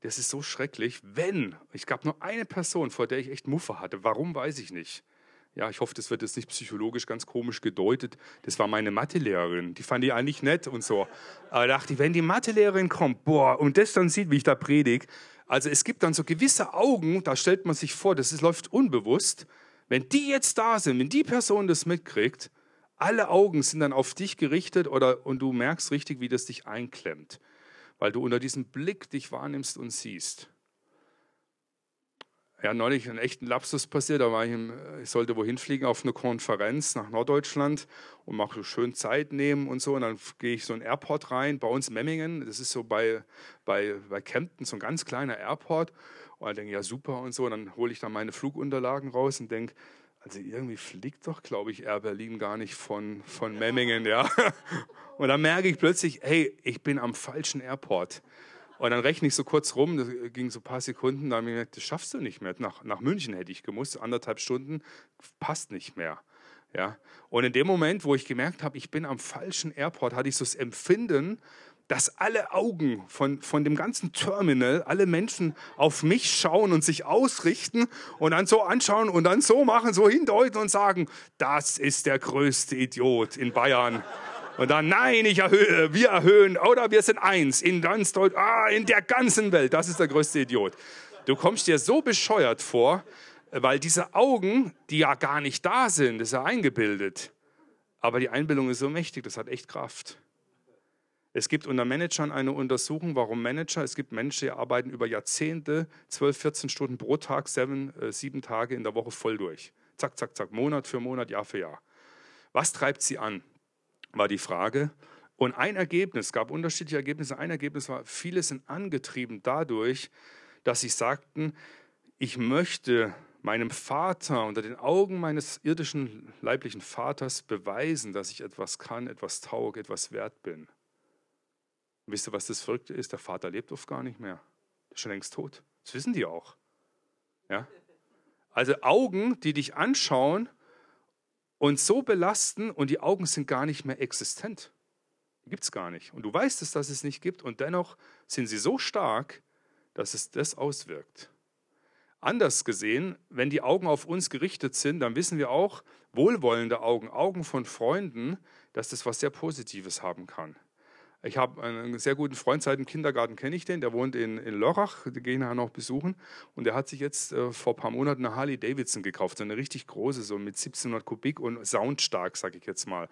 das ist so schrecklich. Wenn, ich gab nur eine Person, vor der ich echt Muffe hatte. Warum, weiß ich nicht. Ja, ich hoffe, das wird jetzt nicht psychologisch ganz komisch gedeutet. Das war meine Mathelehrerin. Die fand ich eigentlich nett und so. Aber dachte ich, wenn die Mathelehrerin kommt, boah, und das dann sieht, wie ich da predige, also es gibt dann so gewisse Augen, da stellt man sich vor, das ist, läuft unbewusst. Wenn die jetzt da sind, wenn die Person das mitkriegt, alle Augen sind dann auf dich gerichtet oder, und du merkst richtig, wie das dich einklemmt, weil du unter diesem Blick dich wahrnimmst und siehst ja, neulich einen echten Lapsus passiert. Da war ich, im, ich sollte wohin fliegen auf eine Konferenz nach Norddeutschland und mache so schön Zeit nehmen und so. Und dann gehe ich so in Airport rein, bei uns Memmingen. Das ist so bei, bei, bei Kempten so ein ganz kleiner Airport. Und dann denke ich, ja, super und so. Und dann hole ich dann meine Flugunterlagen raus und denke, also irgendwie fliegt doch, glaube ich, Air Berlin gar nicht von, von Memmingen, ja. Und dann merke ich plötzlich, hey, ich bin am falschen Airport. Und dann rechne ich so kurz rum, das ging so ein paar Sekunden, da habe ich gedacht, das schaffst du nicht mehr. Nach, nach München hätte ich gemusst, anderthalb Stunden, passt nicht mehr. Ja? Und in dem Moment, wo ich gemerkt habe, ich bin am falschen Airport, hatte ich so das Empfinden, dass alle Augen von, von dem ganzen Terminal, alle Menschen auf mich schauen und sich ausrichten und dann so anschauen und dann so machen, so hindeuten und sagen, das ist der größte Idiot in Bayern. Und dann, nein, ich erhöhe, wir erhöhen, oder wir sind eins in ganz Deutschland, ah, in der ganzen Welt. Das ist der größte Idiot. Du kommst dir so bescheuert vor, weil diese Augen, die ja gar nicht da sind, ist ja eingebildet. Aber die Einbildung ist so mächtig, das hat echt Kraft. Es gibt unter Managern eine Untersuchung, warum Manager, es gibt Menschen, die arbeiten über Jahrzehnte, 12, 14 Stunden pro Tag, sieben, äh, sieben Tage in der Woche voll durch. Zack, zack, zack, Monat für Monat, Jahr für Jahr. Was treibt sie an? war die Frage. Und ein Ergebnis, es gab unterschiedliche Ergebnisse, ein Ergebnis war, viele sind angetrieben dadurch, dass sie sagten, ich möchte meinem Vater unter den Augen meines irdischen leiblichen Vaters beweisen, dass ich etwas kann, etwas taug, etwas wert bin. Und wisst ihr, was das Verrückte ist? Der Vater lebt oft gar nicht mehr. Er ist schon längst tot. Das wissen die auch. Ja? Also Augen, die dich anschauen und so belasten und die Augen sind gar nicht mehr existent. Gibt es gar nicht. Und du weißt es, dass es nicht gibt und dennoch sind sie so stark, dass es das auswirkt. Anders gesehen, wenn die Augen auf uns gerichtet sind, dann wissen wir auch, wohlwollende Augen, Augen von Freunden, dass das was sehr Positives haben kann. Ich habe einen sehr guten Freund seit dem Kindergarten, kenne ich den, der wohnt in, in Lörrach, den gehe ich nachher noch besuchen. Und der hat sich jetzt äh, vor ein paar Monaten eine Harley Davidson gekauft, so eine richtig große, so mit 1700 Kubik und soundstark, sage ich jetzt mal.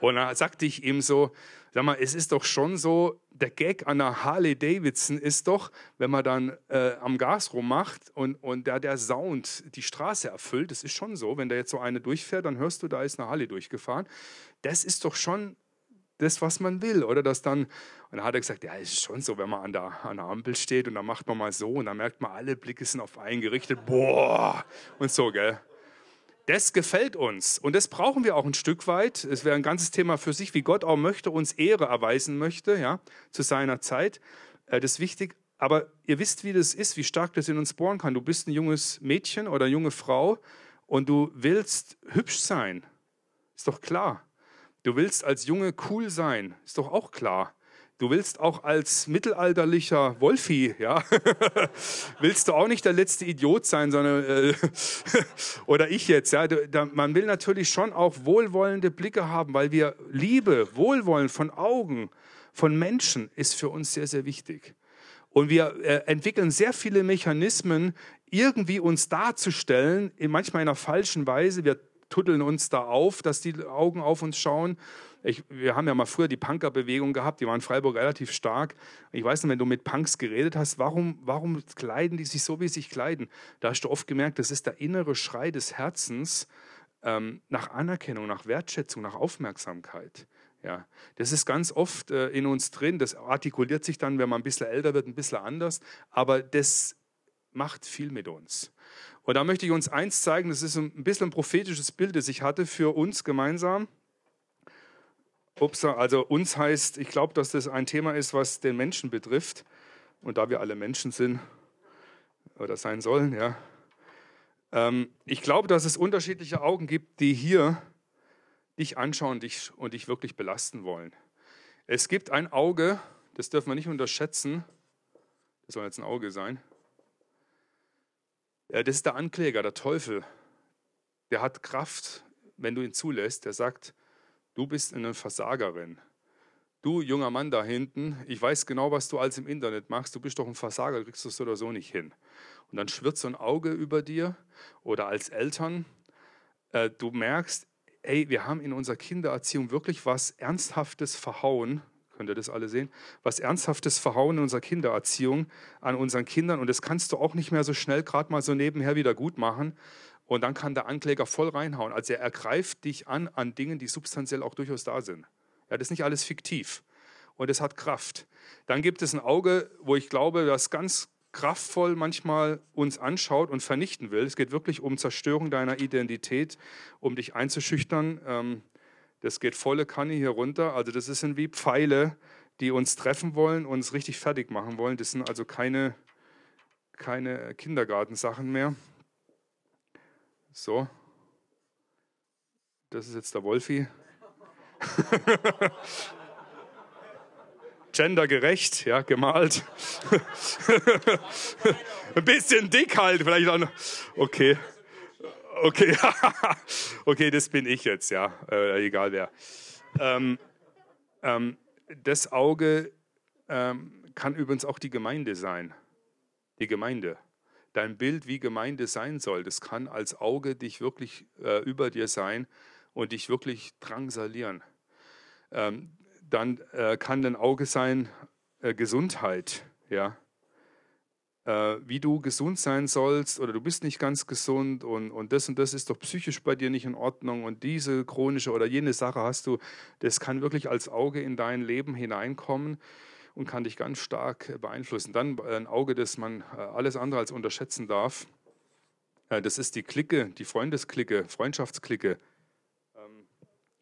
Und da sagte ich ihm so, sag mal, es ist doch schon so, der Gag an der Harley Davidson ist doch, wenn man dann äh, am Gas rummacht und, und der, der Sound die Straße erfüllt, das ist schon so, wenn da jetzt so eine durchfährt, dann hörst du, da ist eine Harley durchgefahren. Das ist doch schon das, was man will. Oder dass dann, und dann hat er gesagt, ja, es ist schon so, wenn man an der, an der Ampel steht und dann macht man mal so und dann merkt man, alle Blicke sind auf einen gerichtet, boah, und so, gell. Das gefällt uns und das brauchen wir auch ein Stück weit. Es wäre ein ganzes Thema für sich, wie Gott auch möchte, uns Ehre erweisen möchte, ja, zu seiner Zeit. Äh, das ist wichtig. Aber ihr wisst, wie das ist, wie stark das in uns bohren kann. Du bist ein junges Mädchen oder eine junge Frau und du willst hübsch sein. Ist doch klar. Du willst als Junge cool sein, ist doch auch klar. Du willst auch als mittelalterlicher Wolfi, ja, willst du auch nicht der letzte Idiot sein, sondern äh, oder ich jetzt, ja. Da, man will natürlich schon auch wohlwollende Blicke haben, weil wir Liebe, Wohlwollen von Augen, von Menschen ist für uns sehr, sehr wichtig. Und wir äh, entwickeln sehr viele Mechanismen, irgendwie uns darzustellen, manchmal in einer falschen Weise. Wir tutteln uns da auf, dass die Augen auf uns schauen. Ich, wir haben ja mal früher die Punker-Bewegung gehabt, die war in Freiburg relativ stark. Ich weiß nicht, wenn du mit Punks geredet hast, warum, warum kleiden die sich so, wie sie sich kleiden? Da hast du oft gemerkt, das ist der innere Schrei des Herzens ähm, nach Anerkennung, nach Wertschätzung, nach Aufmerksamkeit. Ja, das ist ganz oft äh, in uns drin. Das artikuliert sich dann, wenn man ein bisschen älter wird, ein bisschen anders. Aber das macht viel mit uns. Und da möchte ich uns eins zeigen, das ist ein bisschen ein prophetisches Bild, das ich hatte für uns gemeinsam. Ups, also uns heißt, ich glaube, dass das ein Thema ist, was den Menschen betrifft. Und da wir alle Menschen sind oder sein sollen, ja. Ähm, ich glaube, dass es unterschiedliche Augen gibt, die hier dich anschauen dich, und dich wirklich belasten wollen. Es gibt ein Auge, das dürfen wir nicht unterschätzen. Das soll jetzt ein Auge sein. Ja, das ist der Ankläger, der Teufel. Der hat Kraft, wenn du ihn zulässt. Der sagt, du bist eine Versagerin. Du, junger Mann da hinten, ich weiß genau, was du alles im Internet machst. Du bist doch ein Versager, kriegst du es so oder so nicht hin. Und dann schwirrt so ein Auge über dir oder als Eltern. Äh, du merkst, ey, wir haben in unserer Kindererziehung wirklich was Ernsthaftes verhauen könnt ihr das alle sehen, was ernsthaftes Verhauen in unserer Kindererziehung an unseren Kindern. Und das kannst du auch nicht mehr so schnell gerade mal so nebenher wieder gut machen. Und dann kann der Ankläger voll reinhauen. Also er ergreift dich an an Dingen, die substanziell auch durchaus da sind. Ja, das ist nicht alles fiktiv. Und es hat Kraft. Dann gibt es ein Auge, wo ich glaube, das ganz kraftvoll manchmal uns anschaut und vernichten will. Es geht wirklich um Zerstörung deiner Identität, um dich einzuschüchtern. Ähm, das geht volle Kanne hier runter. Also das sind wie Pfeile, die uns treffen wollen, uns richtig fertig machen wollen. Das sind also keine, keine Kindergartensachen mehr. So. Das ist jetzt der Wolfi. Gendergerecht, ja, gemalt. Ein bisschen dick halt, vielleicht auch noch. Okay. Okay, okay, das bin ich jetzt, ja, äh, egal wer. Ähm, ähm, das Auge ähm, kann übrigens auch die Gemeinde sein. Die Gemeinde. Dein Bild, wie Gemeinde sein soll, das kann als Auge dich wirklich äh, über dir sein und dich wirklich drangsalieren. Ähm, dann äh, kann dein Auge sein äh, Gesundheit, ja wie du gesund sein sollst oder du bist nicht ganz gesund und, und das und das ist doch psychisch bei dir nicht in Ordnung und diese chronische oder jene Sache hast du, das kann wirklich als Auge in dein Leben hineinkommen und kann dich ganz stark beeinflussen. Dann ein Auge, das man äh, alles andere als unterschätzen darf. Äh, das ist die Clique, die Freundesklicke, Freundschaftsklicke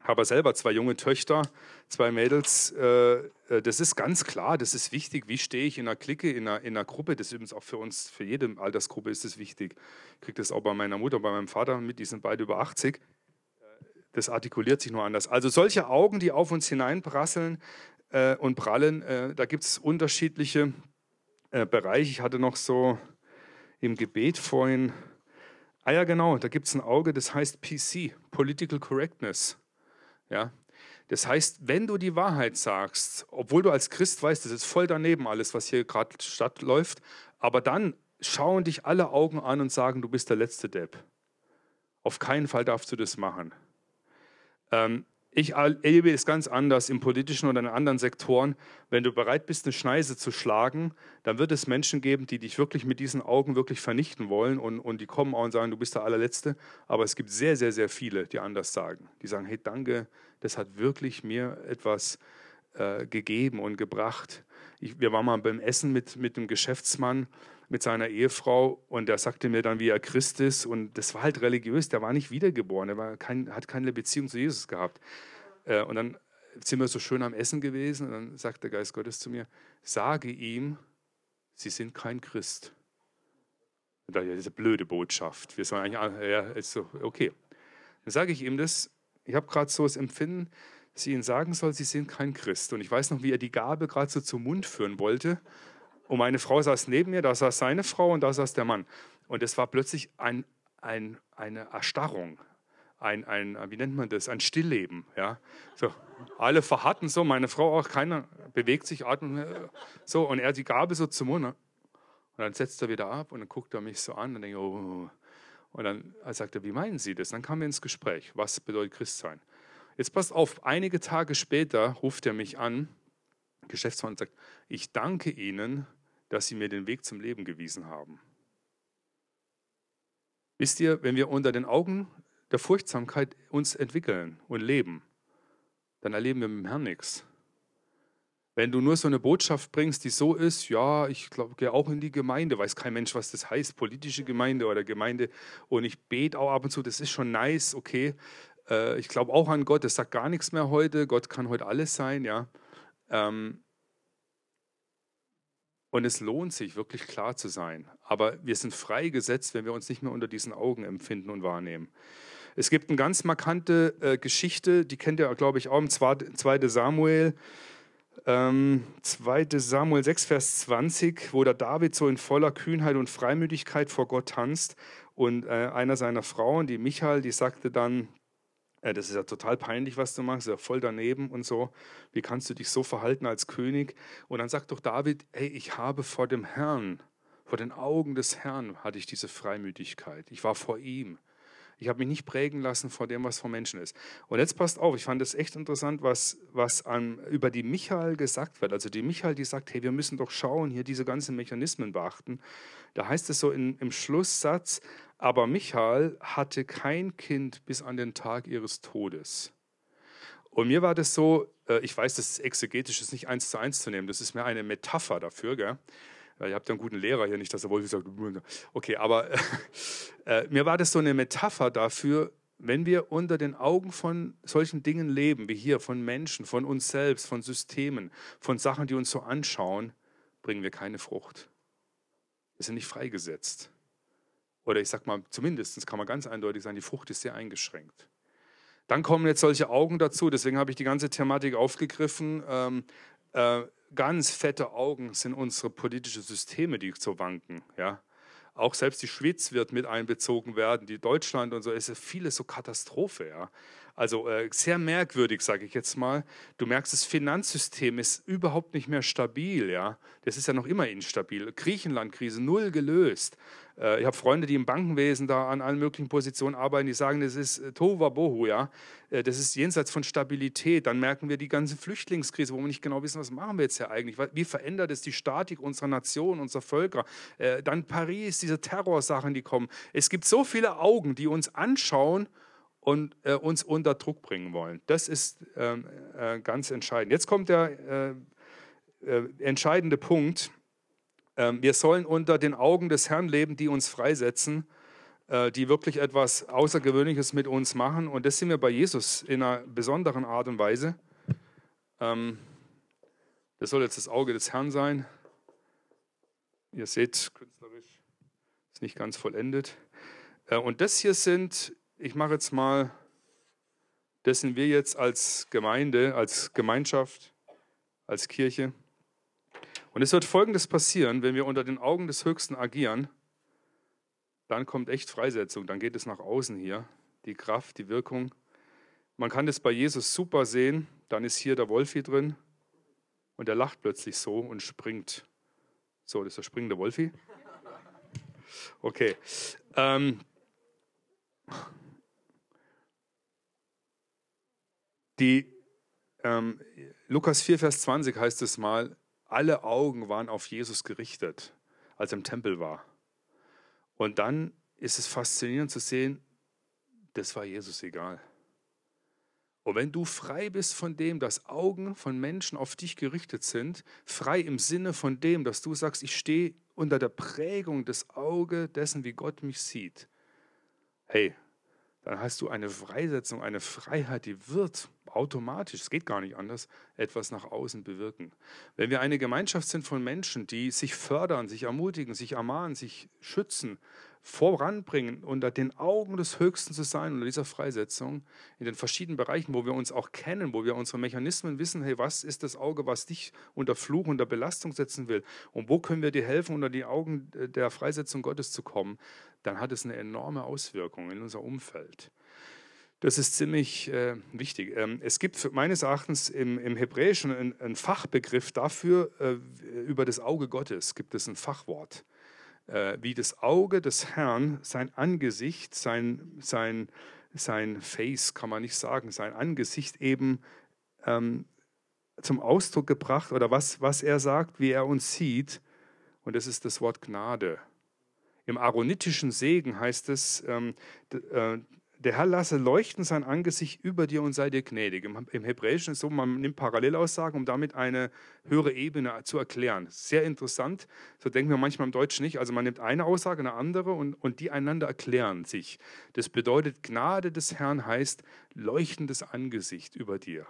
habe selber zwei junge Töchter, zwei Mädels. Äh, äh, das ist ganz klar, das ist wichtig. Wie stehe ich in einer Clique, in einer, in einer Gruppe? Das ist übrigens auch für uns, für jede Altersgruppe ist es wichtig. Ich kriege das auch bei meiner Mutter, bei meinem Vater mit, die sind beide über 80. Das artikuliert sich nur anders. Also solche Augen, die auf uns hineinprasseln äh, und prallen, äh, da gibt es unterschiedliche äh, Bereiche. Ich hatte noch so im Gebet vorhin, ah ja genau, da gibt es ein Auge, das heißt PC, Political Correctness. Ja? Das heißt, wenn du die Wahrheit sagst, obwohl du als Christ weißt, das ist voll daneben alles, was hier gerade stattläuft, aber dann schauen dich alle Augen an und sagen, du bist der letzte Depp. Auf keinen Fall darfst du das machen. Ähm, ich erlebe es ganz anders im politischen oder in anderen Sektoren. Wenn du bereit bist, eine Schneise zu schlagen, dann wird es Menschen geben, die dich wirklich mit diesen Augen wirklich vernichten wollen und, und die kommen auch und sagen, du bist der allerletzte. Aber es gibt sehr, sehr, sehr viele, die anders sagen. Die sagen, hey, danke, das hat wirklich mir etwas äh, gegeben und gebracht. Ich, wir waren mal beim Essen mit, mit einem Geschäftsmann, mit seiner Ehefrau und der sagte mir dann, wie er Christ ist und das war halt religiös, der war nicht wiedergeboren, er war kein, hat keine Beziehung zu Jesus gehabt. Äh, und dann sind wir so schön am Essen gewesen und dann sagt der Geist Gottes zu mir, sage ihm, Sie sind kein Christ. Und da, ja, diese blöde Botschaft. Wir sollen eigentlich, ja, ist so, okay. Dann sage ich ihm das, ich habe gerade so das Empfinden, sie ihnen sagen soll, sie sind kein Christ. Und ich weiß noch, wie er die Gabe gerade so zum Mund führen wollte. Und meine Frau saß neben mir, da saß seine Frau und da saß der Mann. Und es war plötzlich ein, ein, eine Erstarrung, ein, ein, wie nennt man das, ein Stillleben. Ja? So, alle verharrten so, meine Frau auch, keiner bewegt sich, atmet so. Und er die Gabe so zum Mund. Ne? Und dann setzt er wieder ab und dann guckt er mich so an und denkt, oh. Und dann sagt er, wie meinen Sie das? Dann kamen wir ins Gespräch. Was bedeutet Christsein? Jetzt passt auf, einige Tage später ruft er mich an, Geschäftsmann, und sagt, ich danke Ihnen, dass Sie mir den Weg zum Leben gewiesen haben. Wisst ihr, wenn wir unter den Augen der Furchtsamkeit uns entwickeln und leben, dann erleben wir mit dem Herrn nichts. Wenn du nur so eine Botschaft bringst, die so ist, ja, ich glaube, gehe auch in die Gemeinde, weiß kein Mensch, was das heißt, politische Gemeinde oder Gemeinde, und ich bete auch ab und zu, das ist schon nice, okay. Äh, ich glaube auch an Gott, das sagt gar nichts mehr heute, Gott kann heute alles sein, ja. Ähm, und es lohnt sich, wirklich klar zu sein. Aber wir sind freigesetzt, wenn wir uns nicht mehr unter diesen Augen empfinden und wahrnehmen. Es gibt eine ganz markante äh, Geschichte, die kennt ihr, glaube ich, auch im 2. Samuel. Ähm, 2. Samuel 6, Vers 20, wo der David so in voller Kühnheit und Freimütigkeit vor Gott tanzt. Und äh, einer seiner Frauen, die Michael, die sagte dann, äh, das ist ja total peinlich, was du machst, ja voll daneben und so. Wie kannst du dich so verhalten als König? Und dann sagt doch David, hey, ich habe vor dem Herrn, vor den Augen des Herrn hatte ich diese Freimütigkeit. Ich war vor ihm. Ich habe mich nicht prägen lassen vor dem, was vor Menschen ist. Und jetzt passt auf, ich fand es echt interessant, was, was an, über die Michael gesagt wird. Also die Michael, die sagt, hey, wir müssen doch schauen, hier diese ganzen Mechanismen beachten. Da heißt es so in, im Schlusssatz, aber Michael hatte kein Kind bis an den Tag ihres Todes. Und mir war das so, äh, ich weiß, das ist exegetisch, das ist nicht eins zu eins zu nehmen, das ist mehr eine Metapher dafür, gell? Weil ihr habt ja einen guten Lehrer hier, nicht, dass er wohl sagt, okay, aber äh, mir war das so eine Metapher dafür, wenn wir unter den Augen von solchen Dingen leben, wie hier, von Menschen, von uns selbst, von Systemen, von Sachen, die uns so anschauen, bringen wir keine Frucht. Wir sind nicht freigesetzt. Oder ich sag mal, zumindest kann man ganz eindeutig sagen, die Frucht ist sehr eingeschränkt. Dann kommen jetzt solche Augen dazu, deswegen habe ich die ganze Thematik aufgegriffen. Ähm, äh, ganz fette Augen sind unsere politischen Systeme, die so wanken. Ja? Auch selbst die Schweiz wird mit einbezogen werden, die Deutschland und so, es ist vieles so Katastrophe. Ja? Also äh, sehr merkwürdig, sage ich jetzt mal. Du merkst, das Finanzsystem ist überhaupt nicht mehr stabil. Ja? Das ist ja noch immer instabil. Griechenland-Krise null gelöst. Äh, ich habe Freunde, die im Bankenwesen da an allen möglichen Positionen arbeiten, die sagen, das ist äh, Tohuwabohu, ja. Äh, das ist jenseits von Stabilität. Dann merken wir die ganze Flüchtlingskrise, wo wir nicht genau wissen, was machen wir jetzt hier eigentlich? Wie verändert es die Statik unserer Nation, unserer Völker? Dann Paris, diese Terrorsachen, die kommen. Es gibt so viele Augen, die uns anschauen und äh, uns unter Druck bringen wollen. Das ist ähm, äh, ganz entscheidend. Jetzt kommt der äh, entscheidende Punkt. Ähm, wir sollen unter den Augen des Herrn leben, die uns freisetzen, äh, die wirklich etwas Außergewöhnliches mit uns machen. Und das sind wir bei Jesus in einer besonderen Art und Weise. Ähm, das soll jetzt das Auge des Herrn sein. Ihr seht, künstlerisch ist nicht ganz vollendet. Äh, und das hier sind, ich mache jetzt mal, das sind wir jetzt als Gemeinde, als Gemeinschaft, als Kirche. Und es wird Folgendes passieren, wenn wir unter den Augen des Höchsten agieren, dann kommt echt Freisetzung, dann geht es nach außen hier, die Kraft, die Wirkung. Man kann das bei Jesus super sehen, dann ist hier der Wolfi drin und er lacht plötzlich so und springt. So, das ist der springende Wolfi. Okay. Ähm, die, ähm, Lukas 4, Vers 20 heißt es mal, alle Augen waren auf Jesus gerichtet, als er im Tempel war. Und dann ist es faszinierend zu sehen, das war Jesus egal. Und wenn du frei bist von dem, dass Augen von Menschen auf dich gerichtet sind, frei im Sinne von dem, dass du sagst, ich stehe unter der Prägung des Auge dessen, wie Gott mich sieht, hey, dann hast du eine Freisetzung, eine Freiheit, die wird automatisch, es geht gar nicht anders, etwas nach außen bewirken. Wenn wir eine Gemeinschaft sind von Menschen, die sich fördern, sich ermutigen, sich ermahnen, sich schützen voranbringen, unter den Augen des Höchsten zu sein, unter dieser Freisetzung, in den verschiedenen Bereichen, wo wir uns auch kennen, wo wir unsere Mechanismen wissen, hey, was ist das Auge, was dich unter Fluch, unter Belastung setzen will und wo können wir dir helfen, unter die Augen der Freisetzung Gottes zu kommen, dann hat es eine enorme Auswirkung in unser Umfeld. Das ist ziemlich äh, wichtig. Ähm, es gibt meines Erachtens im, im Hebräischen einen, Fachbegriff dafür, äh, über das Auge Gottes gibt es ein Fachwort äh, wie das Auge des Herrn sein Angesicht, sein, sein, sein Face, kann man nicht sagen, sein Angesicht eben ähm, zum Ausdruck gebracht oder was, was er sagt, wie er uns sieht. Und das ist das Wort Gnade. Im aaronitischen Segen heißt es, ähm, äh, der Herr lasse leuchten sein Angesicht über dir und sei dir gnädig. Im, Hebräischen ist es so, man nimmt Parallelaussagen, um damit eine höhere Ebene zu erklären. Sehr interessant. So denken wir manchmal im Deutschen nicht. Also man nimmt eine Aussage, eine andere und, und die einander erklären sich. Das bedeutet, Gnade des Herrn heißt leuchtendes Angesicht über dir.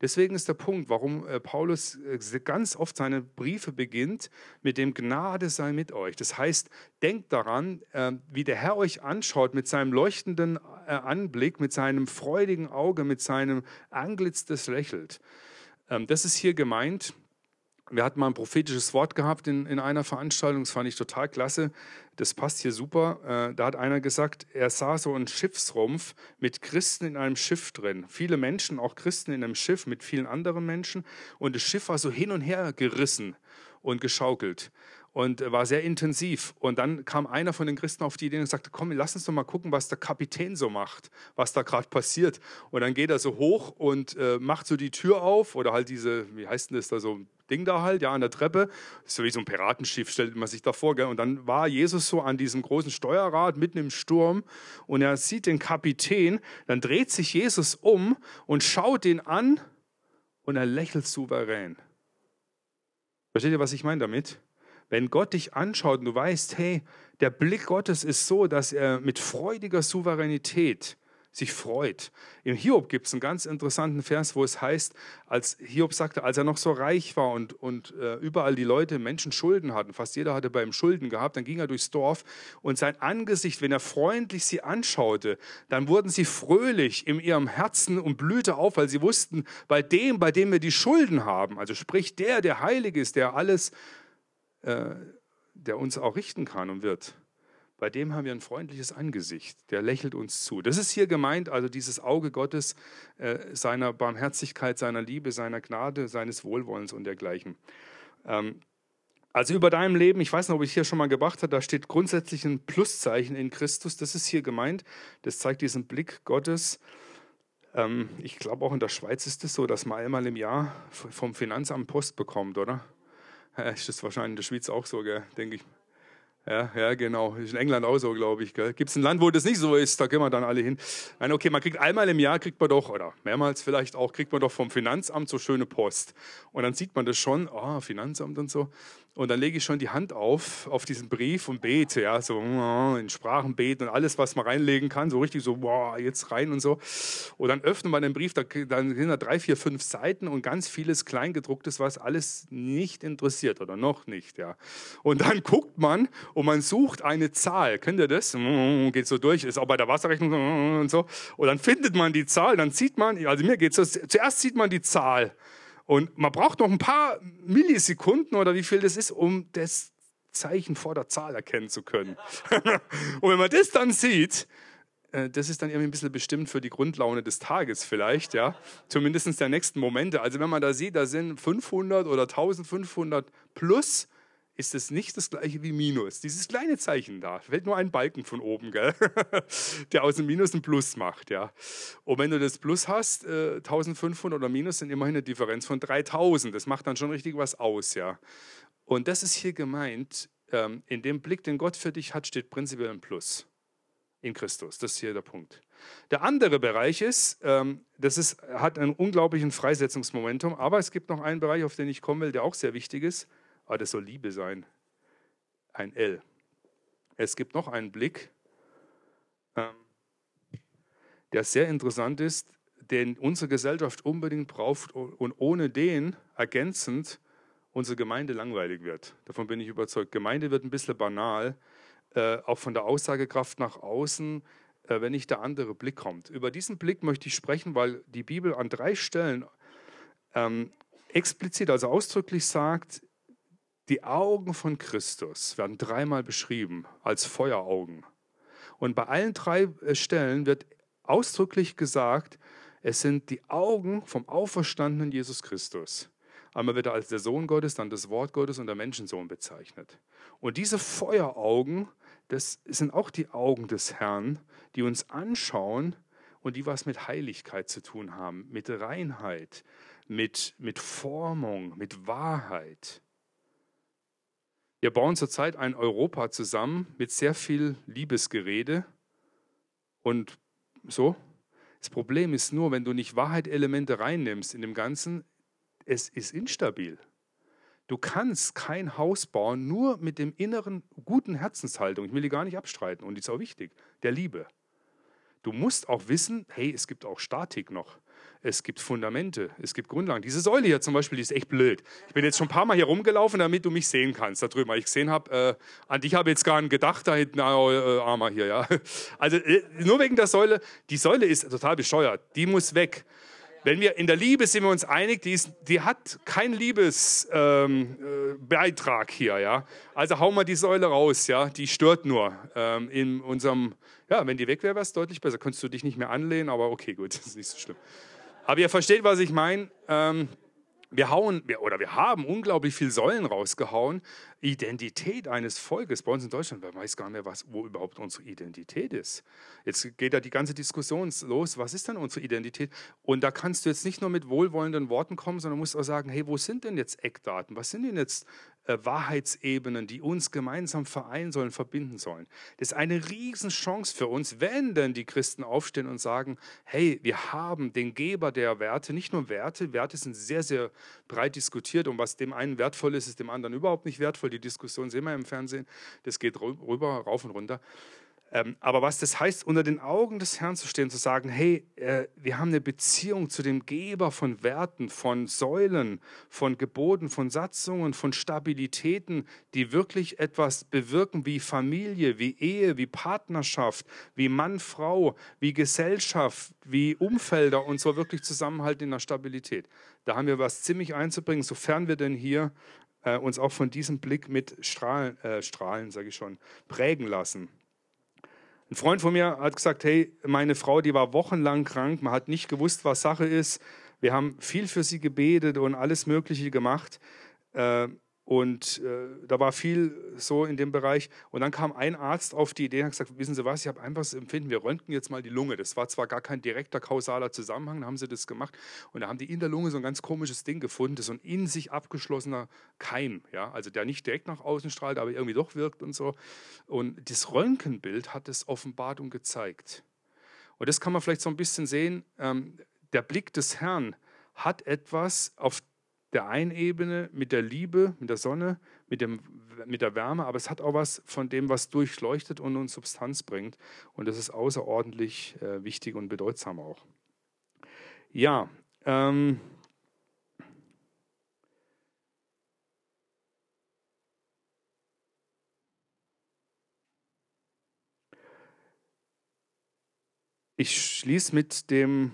Deswegen ist der Punkt, warum äh, Paulus äh, ganz oft seine Briefe beginnt mit dem Gnade sei mit euch. Das heißt, denkt daran, äh, wie der Herr euch anschaut mit seinem leuchtenden Anblick, mit seinem freudigen Auge, mit seinem Anglitz, das lächelt. Ähm, das ist hier gemeint wir hatten mal ein prophetisches Wort gehabt in, in einer Veranstaltung, das fand ich total klasse. Das passt hier super. Äh, da hat einer gesagt, er sah so einen Schiffsrumpf mit Christen in einem Schiff drin. Viele Menschen, auch Christen in einem Schiff mit vielen anderen Menschen. Und das Schiff war so hin und her gerissen und geschaukelt und war sehr intensiv. Und dann kam einer von den Christen auf die Idee und sagte, komm, lass uns doch mal gucken, was der Kapitän so macht, was da gerade passiert. Und dann geht er so hoch und äh, macht so die Tür auf oder halt diese, wie heißt denn das da so, Ding da halt, ja, an der Treppe. So wie so ein Piratenschiff, stellt man sich da vor. Gell? Und dann war Jesus so an diesem großen Steuerrad mitten im Sturm und er sieht den Kapitän, dann dreht sich Jesus um und schaut ihn an und er lächelt souverän. Versteht ihr, was ich meine damit? Wenn Gott dich anschaut und du weißt, hey, der Blick Gottes ist so, dass er mit freudiger Souveränität sich freut. Im Hiob gibt es einen ganz interessanten Vers, wo es heißt, als Hiob sagte, als er noch so reich war und, und äh, überall die Leute Menschen Schulden hatten, fast jeder hatte bei ihm Schulden gehabt, dann ging er durchs Dorf und sein Angesicht, wenn er freundlich sie anschaute, dann wurden sie fröhlich in ihrem Herzen und blühte auf, weil sie wussten, bei dem, bei dem wir die Schulden haben, also sprich der, der heilig ist, der alles, äh, der uns auch richten kann und wird, bei dem haben wir ein freundliches Angesicht, der lächelt uns zu. Das ist hier gemeint, also dieses Auge Gottes, äh, seiner Barmherzigkeit, seiner Liebe, seiner Gnade, seines Wohlwollens und dergleichen. Ähm, also über deinem Leben, ich weiß nicht, ob ich hier schon mal gebracht habe, da steht grundsätzlich ein Pluszeichen in Christus. Das ist hier gemeint. Das zeigt diesen Blick Gottes. Ähm, ich glaube, auch in der Schweiz ist es so, dass man einmal im Jahr vom Finanzamt Post bekommt, oder? ist das wahrscheinlich in der Schweiz auch so, denke ich. Ja, ja, genau. Ist in England auch so, glaube ich. Gibt es ein Land, wo das nicht so ist? Da gehen wir dann alle hin. Nein, okay, man kriegt einmal im Jahr, kriegt man doch, oder mehrmals vielleicht auch, kriegt man doch vom Finanzamt so schöne Post. Und dann sieht man das schon, oh, Finanzamt und so. Und dann lege ich schon die Hand auf, auf diesen Brief und bete, ja, so oh, in Sprachen beten und alles, was man reinlegen kann, so richtig so, boah, jetzt rein und so. Und dann öffnet man den Brief, da, dann sind da drei, vier, fünf Seiten und ganz vieles Kleingedrucktes, was alles nicht interessiert oder noch nicht, ja. Und dann guckt man und man sucht eine Zahl. Kennt ihr das? Geht so durch, ist auch bei der Wasserrechnung und so. Und dann findet man die Zahl, dann sieht man, also mir geht es so, zuerst sieht man die Zahl. Und man braucht noch ein paar Millisekunden oder wie viel das ist, um das Zeichen vor der Zahl erkennen zu können. und wenn man das dann sieht, äh, das ist dann irgendwie ein bisschen bestimmt für die Grundlaune des Tages vielleicht, ja. Zumindest der nächsten Momente. Also wenn man da sieht, da sind 500 oder 1500 plus, ist es nicht das gleiche wie Minus. Dieses kleine Zeichen da, fällt nur ein Balken von oben, gell? der aus dem Minus ein Plus macht. Ja. Und wenn du das Plus hast, äh, 1500 oder Minus, sind immerhin eine Differenz von 3000. Das macht dann schon richtig was aus. Ja. Und das ist hier gemeint, ähm, in dem Blick, den Gott für dich hat, steht prinzipiell ein Plus in Christus. Das ist hier der Punkt. Der andere Bereich ist, ähm, das ist, hat einen unglaublichen Freisetzungsmomentum, aber es gibt noch einen Bereich, auf den ich kommen will, der auch sehr wichtig ist aber das soll Liebe sein. Ein L. Es gibt noch einen Blick, ähm, der sehr interessant ist, den unsere Gesellschaft unbedingt braucht und ohne den ergänzend unsere Gemeinde langweilig wird. Davon bin ich überzeugt. Gemeinde wird ein bisschen banal. äh, auch von der Aussagekraft nach außen, äh, wenn nicht der andere Blick kommt. Über diesen Blick möchte ich sprechen, weil die Bibel an drei Stellen ähm, explizit, also ausdrücklich sagt, die Augen von Christus werden dreimal beschrieben als Feueraugen. Und bei allen drei äh, Stellen wird ausdrücklich gesagt, es sind die Augen vom auferstandenen Jesus Christus. Einmal wird er als der Sohn Gottes, dann das Wort Gottes und der Menschensohn bezeichnet. Und diese Feueraugen, das sind auch die Augen des Herrn, die uns anschauen und die was mit Heiligkeit zu tun haben, mit Reinheit, mit, mit Formung, mit Wahrheit. Wir bauen zurzeit ein Europa zusammen mit sehr viel Liebesgerede und so. Das Problem ist nur, wenn du nicht Wahrheitelemente reinnimmst in dem Ganzen, es ist instabil. Du kannst kein Haus bauen nur mit dem inneren guten Herzenshaltung. Ich will die gar nicht abstreiten und die ist auch wichtig, der Liebe. Du musst auch wissen, hey, es gibt auch Statik noch. Es gibt Fundamente, es gibt Grundlagen. Diese Säule hier zum Beispiel, die ist echt blöd. Ich bin jetzt schon ein paar Mal hier rumgelaufen, damit du mich sehen kannst da drüben. Weil ich gesehen habe, äh, an dich habe jetzt gar nicht gedacht, da hinten, äh, Armer hier, ja. Also äh, nur wegen der Säule, die Säule ist total bescheuert, die muss weg. Wenn wir in der Liebe sind wir uns einig, die, ist, die hat keinen Liebesbeitrag ähm, äh, hier, ja. Also hauen wir die Säule raus, ja. Die stört nur. Ähm, in unserem, ja, wenn die weg wäre, wäre es deutlich besser. Könntest du dich nicht mehr anlehnen, aber okay, gut, das ist nicht so schlimm. Aber ihr versteht, was ich meine. Ähm, wir hauen oder wir haben unglaublich viel Säulen rausgehauen. Identität eines Volkes bei uns in Deutschland, wer weiß gar nicht mehr, was, wo überhaupt unsere Identität ist. Jetzt geht da die ganze Diskussion los, was ist denn unsere Identität? Und da kannst du jetzt nicht nur mit wohlwollenden Worten kommen, sondern musst auch sagen, hey, wo sind denn jetzt Eckdaten? Was sind denn jetzt äh, Wahrheitsebenen, die uns gemeinsam vereinen sollen, verbinden sollen. Das ist eine Riesenchance für uns, wenn denn die Christen aufstehen und sagen, hey, wir haben den Geber der Werte, nicht nur Werte, Werte sind sehr, sehr breit diskutiert und was dem einen wertvoll ist, ist dem anderen überhaupt nicht wertvoll. Die Diskussion sehen wir im Fernsehen, das geht rüber, rauf und runter. Ähm, aber was das heißt, unter den Augen des Herrn zu stehen, zu sagen, hey, äh, wir haben eine Beziehung zu dem Geber von Werten, von Säulen, von Geboten, von Satzungen, von Stabilitäten, die wirklich etwas bewirken wie Familie, wie Ehe, wie Partnerschaft, wie Mann, Frau, wie Gesellschaft, wie Umfelder und so wirklich zusammenhalten in der Stabilität. Da haben wir was ziemlich einzubringen, sofern wir denn hier äh, uns auch von diesem Blick mit Strahlen, äh, Strahlen sage ich schon, prägen lassen. Ein Freund von mir hat gesagt, hey, meine Frau, die war wochenlang krank, man hat nicht gewusst, was Sache ist. Wir haben viel für sie gebetet und alles Mögliche gemacht. Äh, und äh, da war viel so in dem Bereich. Und dann kam ein Arzt auf die Idee und hat gesagt, wissen Sie was, ich habe einfach das Empfinden, wir röntgen jetzt mal die Lunge. Das war zwar gar kein direkter kausaler Zusammenhang, da haben sie das gemacht. Und da haben die in der Lunge so ein ganz komisches Ding gefunden, das so ein in sich abgeschlossener Keim. Ja? Also der nicht direkt nach außen strahlt, aber irgendwie doch wirkt und so. Und das Röntgenbild hat es offenbart und gezeigt. Und das kann man vielleicht so ein bisschen sehen. Ähm, der Blick des Herrn hat etwas auf der einen Ebene mit der Liebe, mit der Sonne, mit, dem, mit der Wärme, aber es hat auch was von dem, was durchleuchtet und uns Substanz bringt. Und das ist außerordentlich äh, wichtig und bedeutsam auch. Ja, ähm, Ich schließe mit dem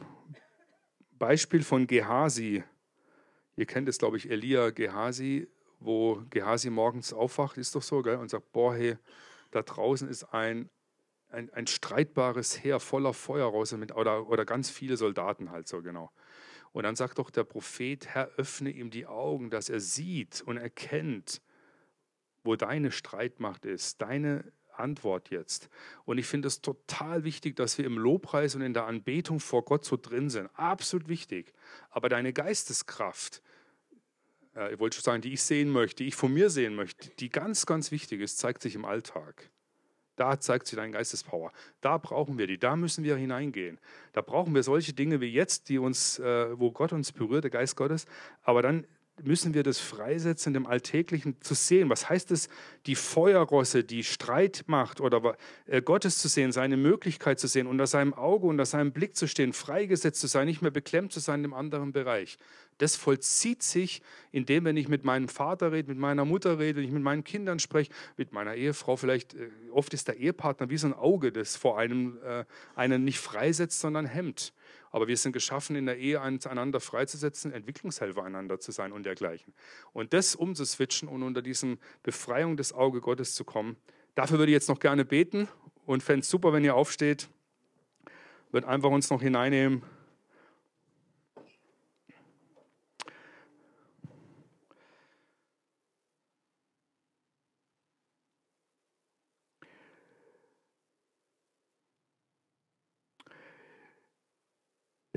Beispiel von Gehasi Ihr kennt es, glaube ich, Elia Gehasi, wo Gehasi morgens aufwacht, ist doch so, gell, und sagt, boah, hey, da draußen ist ein, ein, ein streitbares Heer voller Feuer raus mit, oder, oder ganz viele Soldaten halt so, genau. Und dann sagt doch der Prophet, Herr, öffne ihm die Augen, dass er sieht und erkennt, wo deine Streitmacht ist, deine Antwort jetzt. Und ich finde es total wichtig, dass wir im Lobpreis und in der Anbetung vor Gott so drin sind. Absolut wichtig. Aber deine Geisteskraft, äh, ich wollte schon sagen, die ich sehen möchte, die ich von mir sehen möchte, die ganz, ganz wichtig ist, zeigt sich im Alltag. Da zeigt sich deine Geistespower. Da brauchen wir die, da müssen wir hineingehen. Da brauchen wir solche Dinge wie jetzt, die uns, äh, wo Gott uns berührt, der Geist Gottes. Aber dann müssen wir das freisetzen, im Alltäglichen zu sehen. Was heißt es, die Feuerrosse, die Streit macht oder äh, Gottes zu sehen, seine Möglichkeit zu sehen, unter seinem Auge, unter seinem Blick zu stehen, freigesetzt zu sein, nicht mehr beklemmt zu sein im anderen Bereich. Das vollzieht sich, indem, wenn ich mit meinem Vater rede, mit meiner Mutter rede, wenn ich mit meinen Kindern spreche, mit meiner Ehefrau, vielleicht, äh, oft ist der Ehepartner wie so ein Auge, das vor einem äh, einen nicht freisetzt, sondern hemmt. Aber wir sind geschaffen, in der Ehe einander freizusetzen, Entwicklungshelfer einander zu sein und dergleichen. Und das umzuswitchen und unter diesem Befreiung des Auge Gottes zu kommen, dafür würde ich jetzt noch gerne beten und fände es super, wenn ihr aufsteht, wird einfach uns noch hineinnehmen.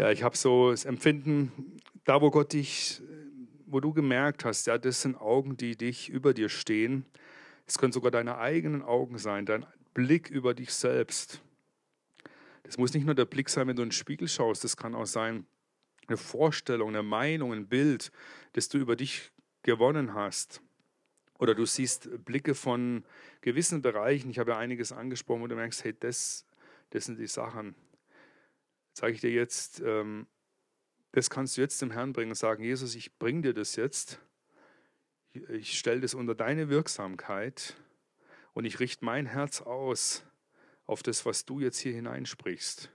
Ja, ich habe so das Empfinden, da wo Gott dich, wo du gemerkt hast, ja, das sind Augen, die dich über dir stehen. Es können sogar deine eigenen Augen sein, dein Blick über dich selbst. Das muss nicht nur der Blick sein, wenn du in den Spiegel schaust, das kann auch sein eine Vorstellung, eine Meinung, ein Bild, das du über dich gewonnen hast. Oder du siehst Blicke von gewissen Bereichen. Ich habe ja einiges angesprochen, wo du merkst, hey, das, das sind die Sachen sage ich dir jetzt, ähm, das kannst du jetzt dem Herrn bringen und sagen, Jesus, ich bringe dir das jetzt. Ich stelle das unter deine Wirksamkeit und ich richte mein Herz aus auf das, was du jetzt hier hineinsprichst,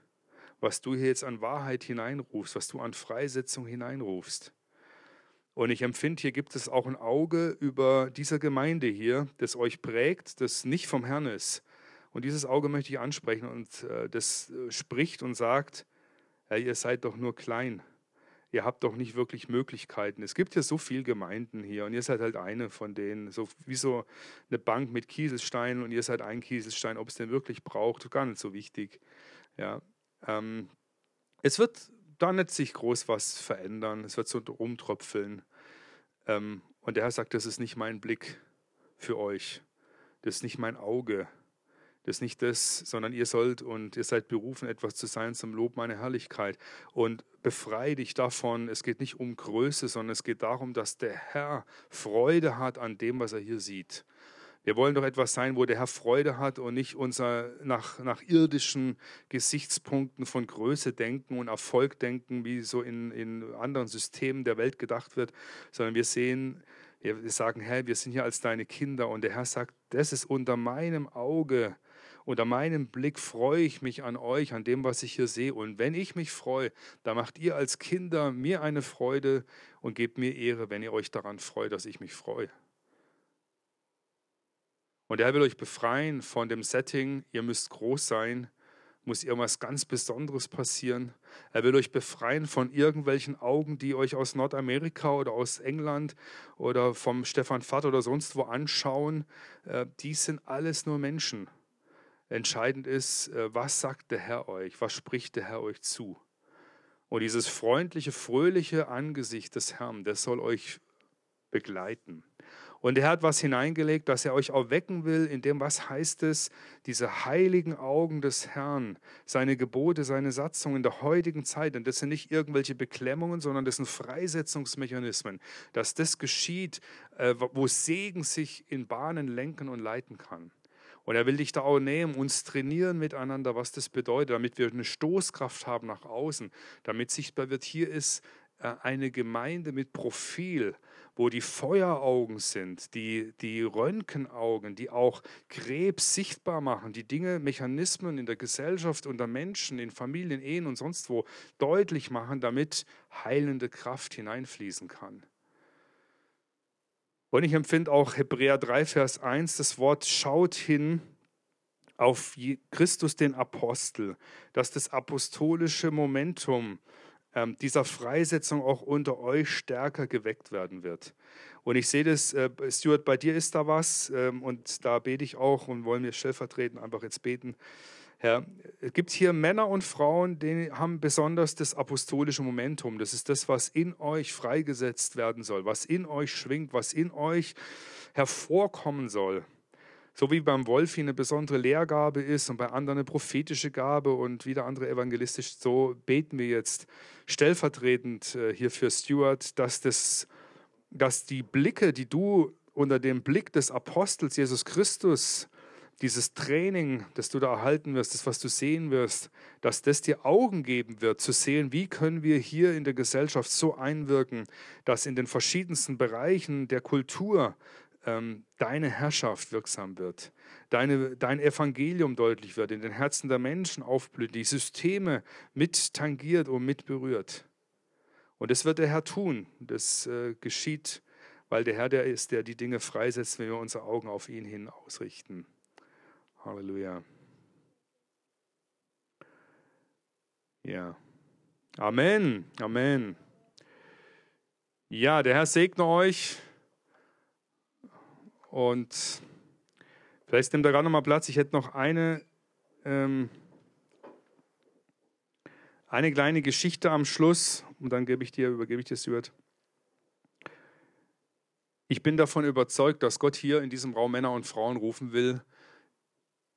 was du hier jetzt an Wahrheit hineinrufst, was du an Freisetzung hineinrufst. Und ich empfinde, hier gibt es auch ein Auge über dieser Gemeinde hier, das euch prägt, das nicht vom Herrn ist, und dieses Auge möchte ich ansprechen und äh, das äh, spricht und sagt, ja, ihr seid doch nur klein. Ihr habt doch nicht wirklich Möglichkeiten. Es gibt ja so viele Gemeinden hier und ihr seid halt eine von denen. So wie so eine Bank mit Kieselsteinen und ihr seid ein Kieselstein. Ob es den wirklich braucht, gar nicht so wichtig. Ja, ähm, es wird da nicht sich groß was verändern. Es wird so rumtröpfeln. Ähm, und der Herr sagt, das ist nicht mein Blick für euch. Das ist nicht mein Auge. Das ist nicht das, sondern ihr sollt und ihr seid berufen, etwas zu sein zum Lob meiner Herrlichkeit. Und befreie dich davon. Es geht nicht um Größe, sondern es geht darum, dass der Herr Freude hat an dem, was er hier sieht. Wir wollen doch etwas sein, wo der Herr Freude hat und nicht unser nach, nach irdischen Gesichtspunkten von Größe denken und Erfolg denken, wie so in, in anderen Systemen der Welt gedacht wird, sondern wir sehen, wir sagen, Herr, wir sind hier als deine Kinder und der Herr sagt, das ist unter meinem Auge unter meinem Blick freue ich mich an euch, an dem, was ich hier sehe. Und wenn ich mich freue, dann macht ihr als Kinder mir eine Freude und gebt mir Ehre, wenn ihr euch daran freut, dass ich mich freue. Und er will euch befreien von dem Setting, ihr müsst groß sein, muss irgendwas ganz Besonderes passieren. Er will euch befreien von irgendwelchen Augen, die euch aus Nordamerika oder aus England oder vom Stefan Vater oder sonst wo anschauen. Äh, die sind alles nur Menschen. Entscheidend ist, äh, was sagt der Herr euch, was spricht der Herr euch zu. Und dieses freundliche, fröhliche Angesicht des Herrn, das soll euch begleiten. Und er hat was hineingelegt, dass er euch auch wecken will, in dem, was heißt es, diese heiligen Augen des Herrn, seine Gebote, seine Satzungen in der heutigen Zeit. Und das sind nicht irgendwelche Beklemmungen, sondern das sind Freisetzungsmechanismen, dass das geschieht, äh, wo Segen sich in Bahnen lenken und leiten kann. Und er will dich da auch nehmen, uns trainieren miteinander, was das bedeutet, damit wir eine Stoßkraft haben nach außen, damit sichtbar wird, hier ist äh, eine Gemeinde mit Profil, wo die Feueraugen sind, die, die Röntgenaugen, die auch Krebs sichtbar machen, die Dinge, Mechanismen in der Gesellschaft, unter Menschen, in Familien, Ehen und sonst wo deutlich machen, damit heilende Kraft hineinfließen kann. Und ich empfinde auch Hebräer 3, Vers 1, das Wort schaut hin auf Christus den Apostel, dass das apostolische Momentum ähm, dieser Freisetzung auch unter euch stärker geweckt werden wird. Und ich sehe das, äh, Stuart, bei dir ist da was ähm, und da bete ich auch und wollen wir stellvertretend einfach jetzt beten. Herr, es gibt hier Männer und Frauen, die haben besonders das apostolische Momentum. Das ist das, was in euch freigesetzt werden soll, was in euch schwingt, was in euch hervorkommen soll. So wie beim Wolfi eine besondere Lehrgabe ist und bei anderen eine prophetische Gabe und wieder andere evangelistisch, so beten wir jetzt stellvertretend äh, hier für Stuart, dass das dass die Blicke, die du unter dem Blick des Apostels Jesus Christus, dieses Training, das du da erhalten wirst, das, was du sehen wirst, dass das dir Augen geben wird, zu sehen, wie können wir hier in der Gesellschaft so einwirken, dass in den verschiedensten Bereichen der Kultur ähm, deine Herrschaft wirksam wird, deine, dein Evangelium deutlich wird, in den Herzen der Menschen aufblüht, die Systeme mit tangiert und mit berührt. Und das wird der Herr tun. Das äh, geschieht weil der Herr der ist, der die Dinge freisetzt, wenn wir unsere Augen auf ihn hin ausrichten. Halleluja. Ja. Amen. Amen. Ja, der Herr segne euch. Und vielleicht nimmt er gerade noch mal Platz. Ich hätte noch eine, ähm, eine kleine Geschichte am Schluss und dann gebe ich dir, übergebe ich dir, Stuart. Ich bin davon überzeugt, dass Gott hier in diesem Raum Männer und Frauen rufen will,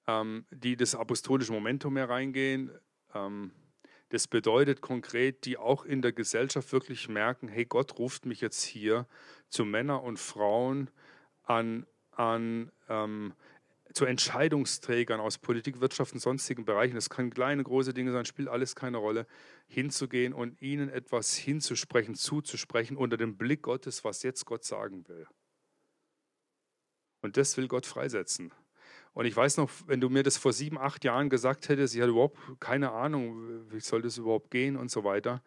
ähm, die das apostolische Momentum hereingehen. Ähm, das bedeutet konkret, die auch in der Gesellschaft wirklich merken, hey, Gott ruft mich jetzt hier zu Männern und Frauen an, an ähm, zu Entscheidungsträgern aus Politik, Wirtschaft und sonstigen Bereichen, das können kleine, große Dinge sein, spielt alles keine Rolle, hinzugehen und ihnen etwas hinzusprechen, zuzusprechen unter dem Blick Gottes, was jetzt Gott sagen will. Und das will Gott freisetzen. Und ich weiß noch, wenn du mir das vor sieben, acht Jahren gesagt hättest, ich hatte überhaupt keine Ahnung, wie soll das überhaupt gehen und so weiter.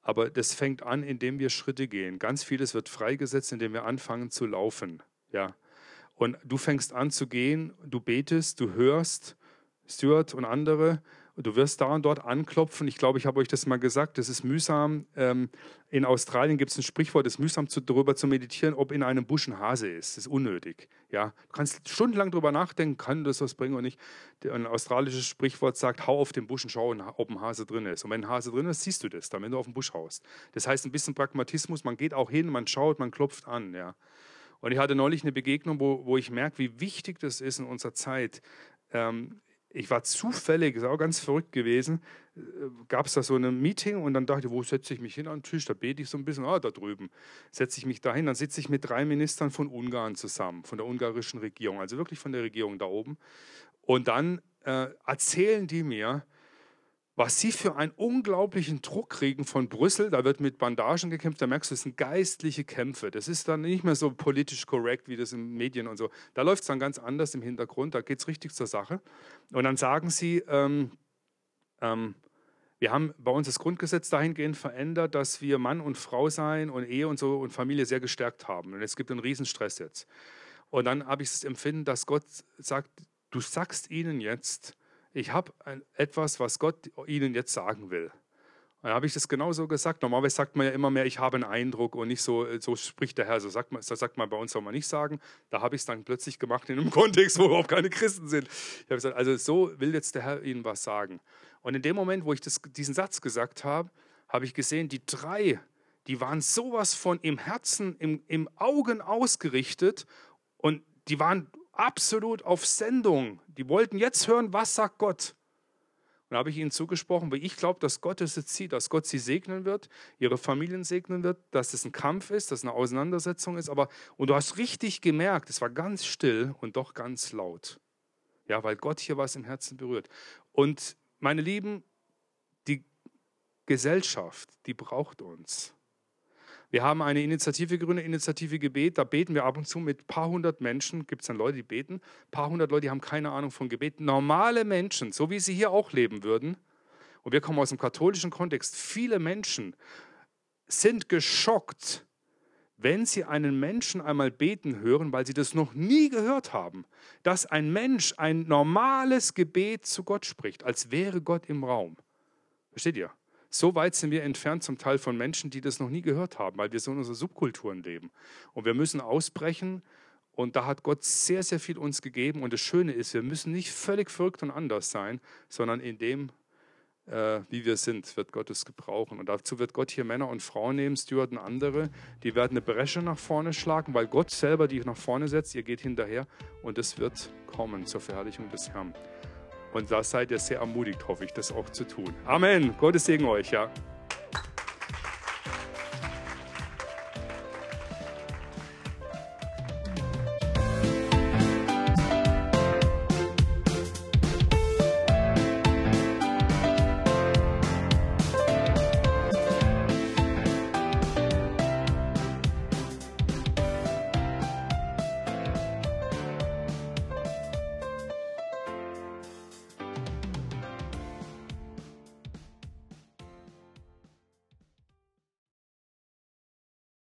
Aber das fängt an, indem wir Schritte gehen. Ganz vieles wird freigesetzt, indem wir anfangen zu laufen. Ja. Und du fängst an zu gehen, du betest, du hörst, Stuart und andere, du wirst da und dort anklopfen. Ich glaube, ich habe euch das mal gesagt, das ist mühsam. Ähm, in Australien gibt es ein Sprichwort, es ist mühsam zu, darüber zu meditieren, ob in einem Busch ein Hase ist. Das ist unnötig. Ja? Du kannst stundenlang darüber nachdenken, kann das was bringen oder nicht. Ein australisches Sprichwort sagt, hau auf den Busch und schau, ob ein Hase drin ist. Und wenn ein Hase drin ist, siehst du das dann, wenn du auf den Busch haust. Das heißt, ein bisschen Pragmatismus, man geht auch hin, man schaut, man klopft an. Ja? Und ich hatte neulich eine Begegnung, wo, wo ich merke, wie wichtig das ist in unserer Zeit. Ähm, ich war zufällig, ist auch ganz verrückt gewesen, äh, gab es da so ein Meeting und dann dachte ich, wo setze ich mich hin an den Tisch? Da bete ich so ein bisschen, ah, da drüben setze ich mich da hin. Dann sitze ich mit drei Ministern von Ungarn zusammen, von der ungarischen Regierung, also wirklich von der Regierung da oben. Und dann äh, erzählen die mir, was sie für einen unglaublichen Druck kriegen von Brüssel. Da wird mit Bandagen gekämpft, da merkst du, es sind geistliche Kämpfe. Das ist dann nicht mehr so politisch korrekt, wie das in Medien und so. Da läuft es dann ganz anders im Hintergrund, da geht es richtig zur Sache. Und dann sagen sie, ähm, ähm, wir haben bei uns das Grundgesetz dahingehend verändert, dass wir Mann und Frau sein und Ehe und so und Familie sehr gestärkt haben. Und es gibt einen Riesenstress jetzt. Und dann habe ich das Empfinden, dass Gott sagt, du sagst ihnen jetzt, ich habe etwas, was Gott ihnen jetzt sagen will. Und dann habe ich das genauso gesagt. Normalerweise sagt man ja immer mehr, ich habe einen Eindruck und nicht so, so spricht der Herr. So sagt man, das sagt man bei uns soll man nicht sagen. Da habe ich es dann plötzlich gemacht in einem Kontext, wo überhaupt keine Christen sind. Ich habe gesagt, also so will jetzt der Herr ihnen was sagen. Und in dem Moment, wo ich das, diesen Satz gesagt habe, habe ich gesehen, die drei, die waren sowas von im Herzen, im, im Augen ausgerichtet und die waren absolut auf Sendung. Die wollten jetzt hören, was sagt Gott. Und da habe ich ihnen zugesprochen, weil ich glaube, dass Gott es jetzt sieht, dass Gott sie segnen wird, ihre Familien segnen wird, dass es ein Kampf ist, dass es eine Auseinandersetzung ist. Aber, und du hast richtig gemerkt, es war ganz still und doch ganz laut. Ja, weil Gott hier was im Herzen berührt. Und meine Lieben, die Gesellschaft, die braucht uns. Wir haben eine Initiative gegründet, Initiative Gebet. Da beten wir ab und zu mit ein paar hundert Menschen. Gibt es dann Leute, die beten? Ein paar hundert Leute, die haben keine Ahnung von Gebet. Normale Menschen, so wie sie hier auch leben würden. Und wir kommen aus dem katholischen Kontext. Viele Menschen sind geschockt, wenn sie einen Menschen einmal beten hören, weil sie das noch nie gehört haben, dass ein Mensch ein normales Gebet zu Gott spricht, als wäre Gott im Raum. Versteht ihr? So weit sind wir entfernt zum Teil von Menschen, die das noch nie gehört haben, weil wir so in unseren Subkulturen leben. Und wir müssen ausbrechen. Und da hat Gott sehr, sehr viel uns gegeben. Und das Schöne ist, wir müssen nicht völlig verrückt und anders sein, sondern in dem, äh, wie wir sind, wird Gott es gebrauchen. Und dazu wird Gott hier Männer und Frauen nehmen, Steward und andere, die werden eine Bresche nach vorne schlagen, weil Gott selber die nach vorne setzt, ihr geht hinterher und es wird kommen zur Verherrlichung des Herrn. Und da seid ihr sehr ermutigt, hoffe ich, das auch zu tun. Amen. Gottes Segen euch, ja.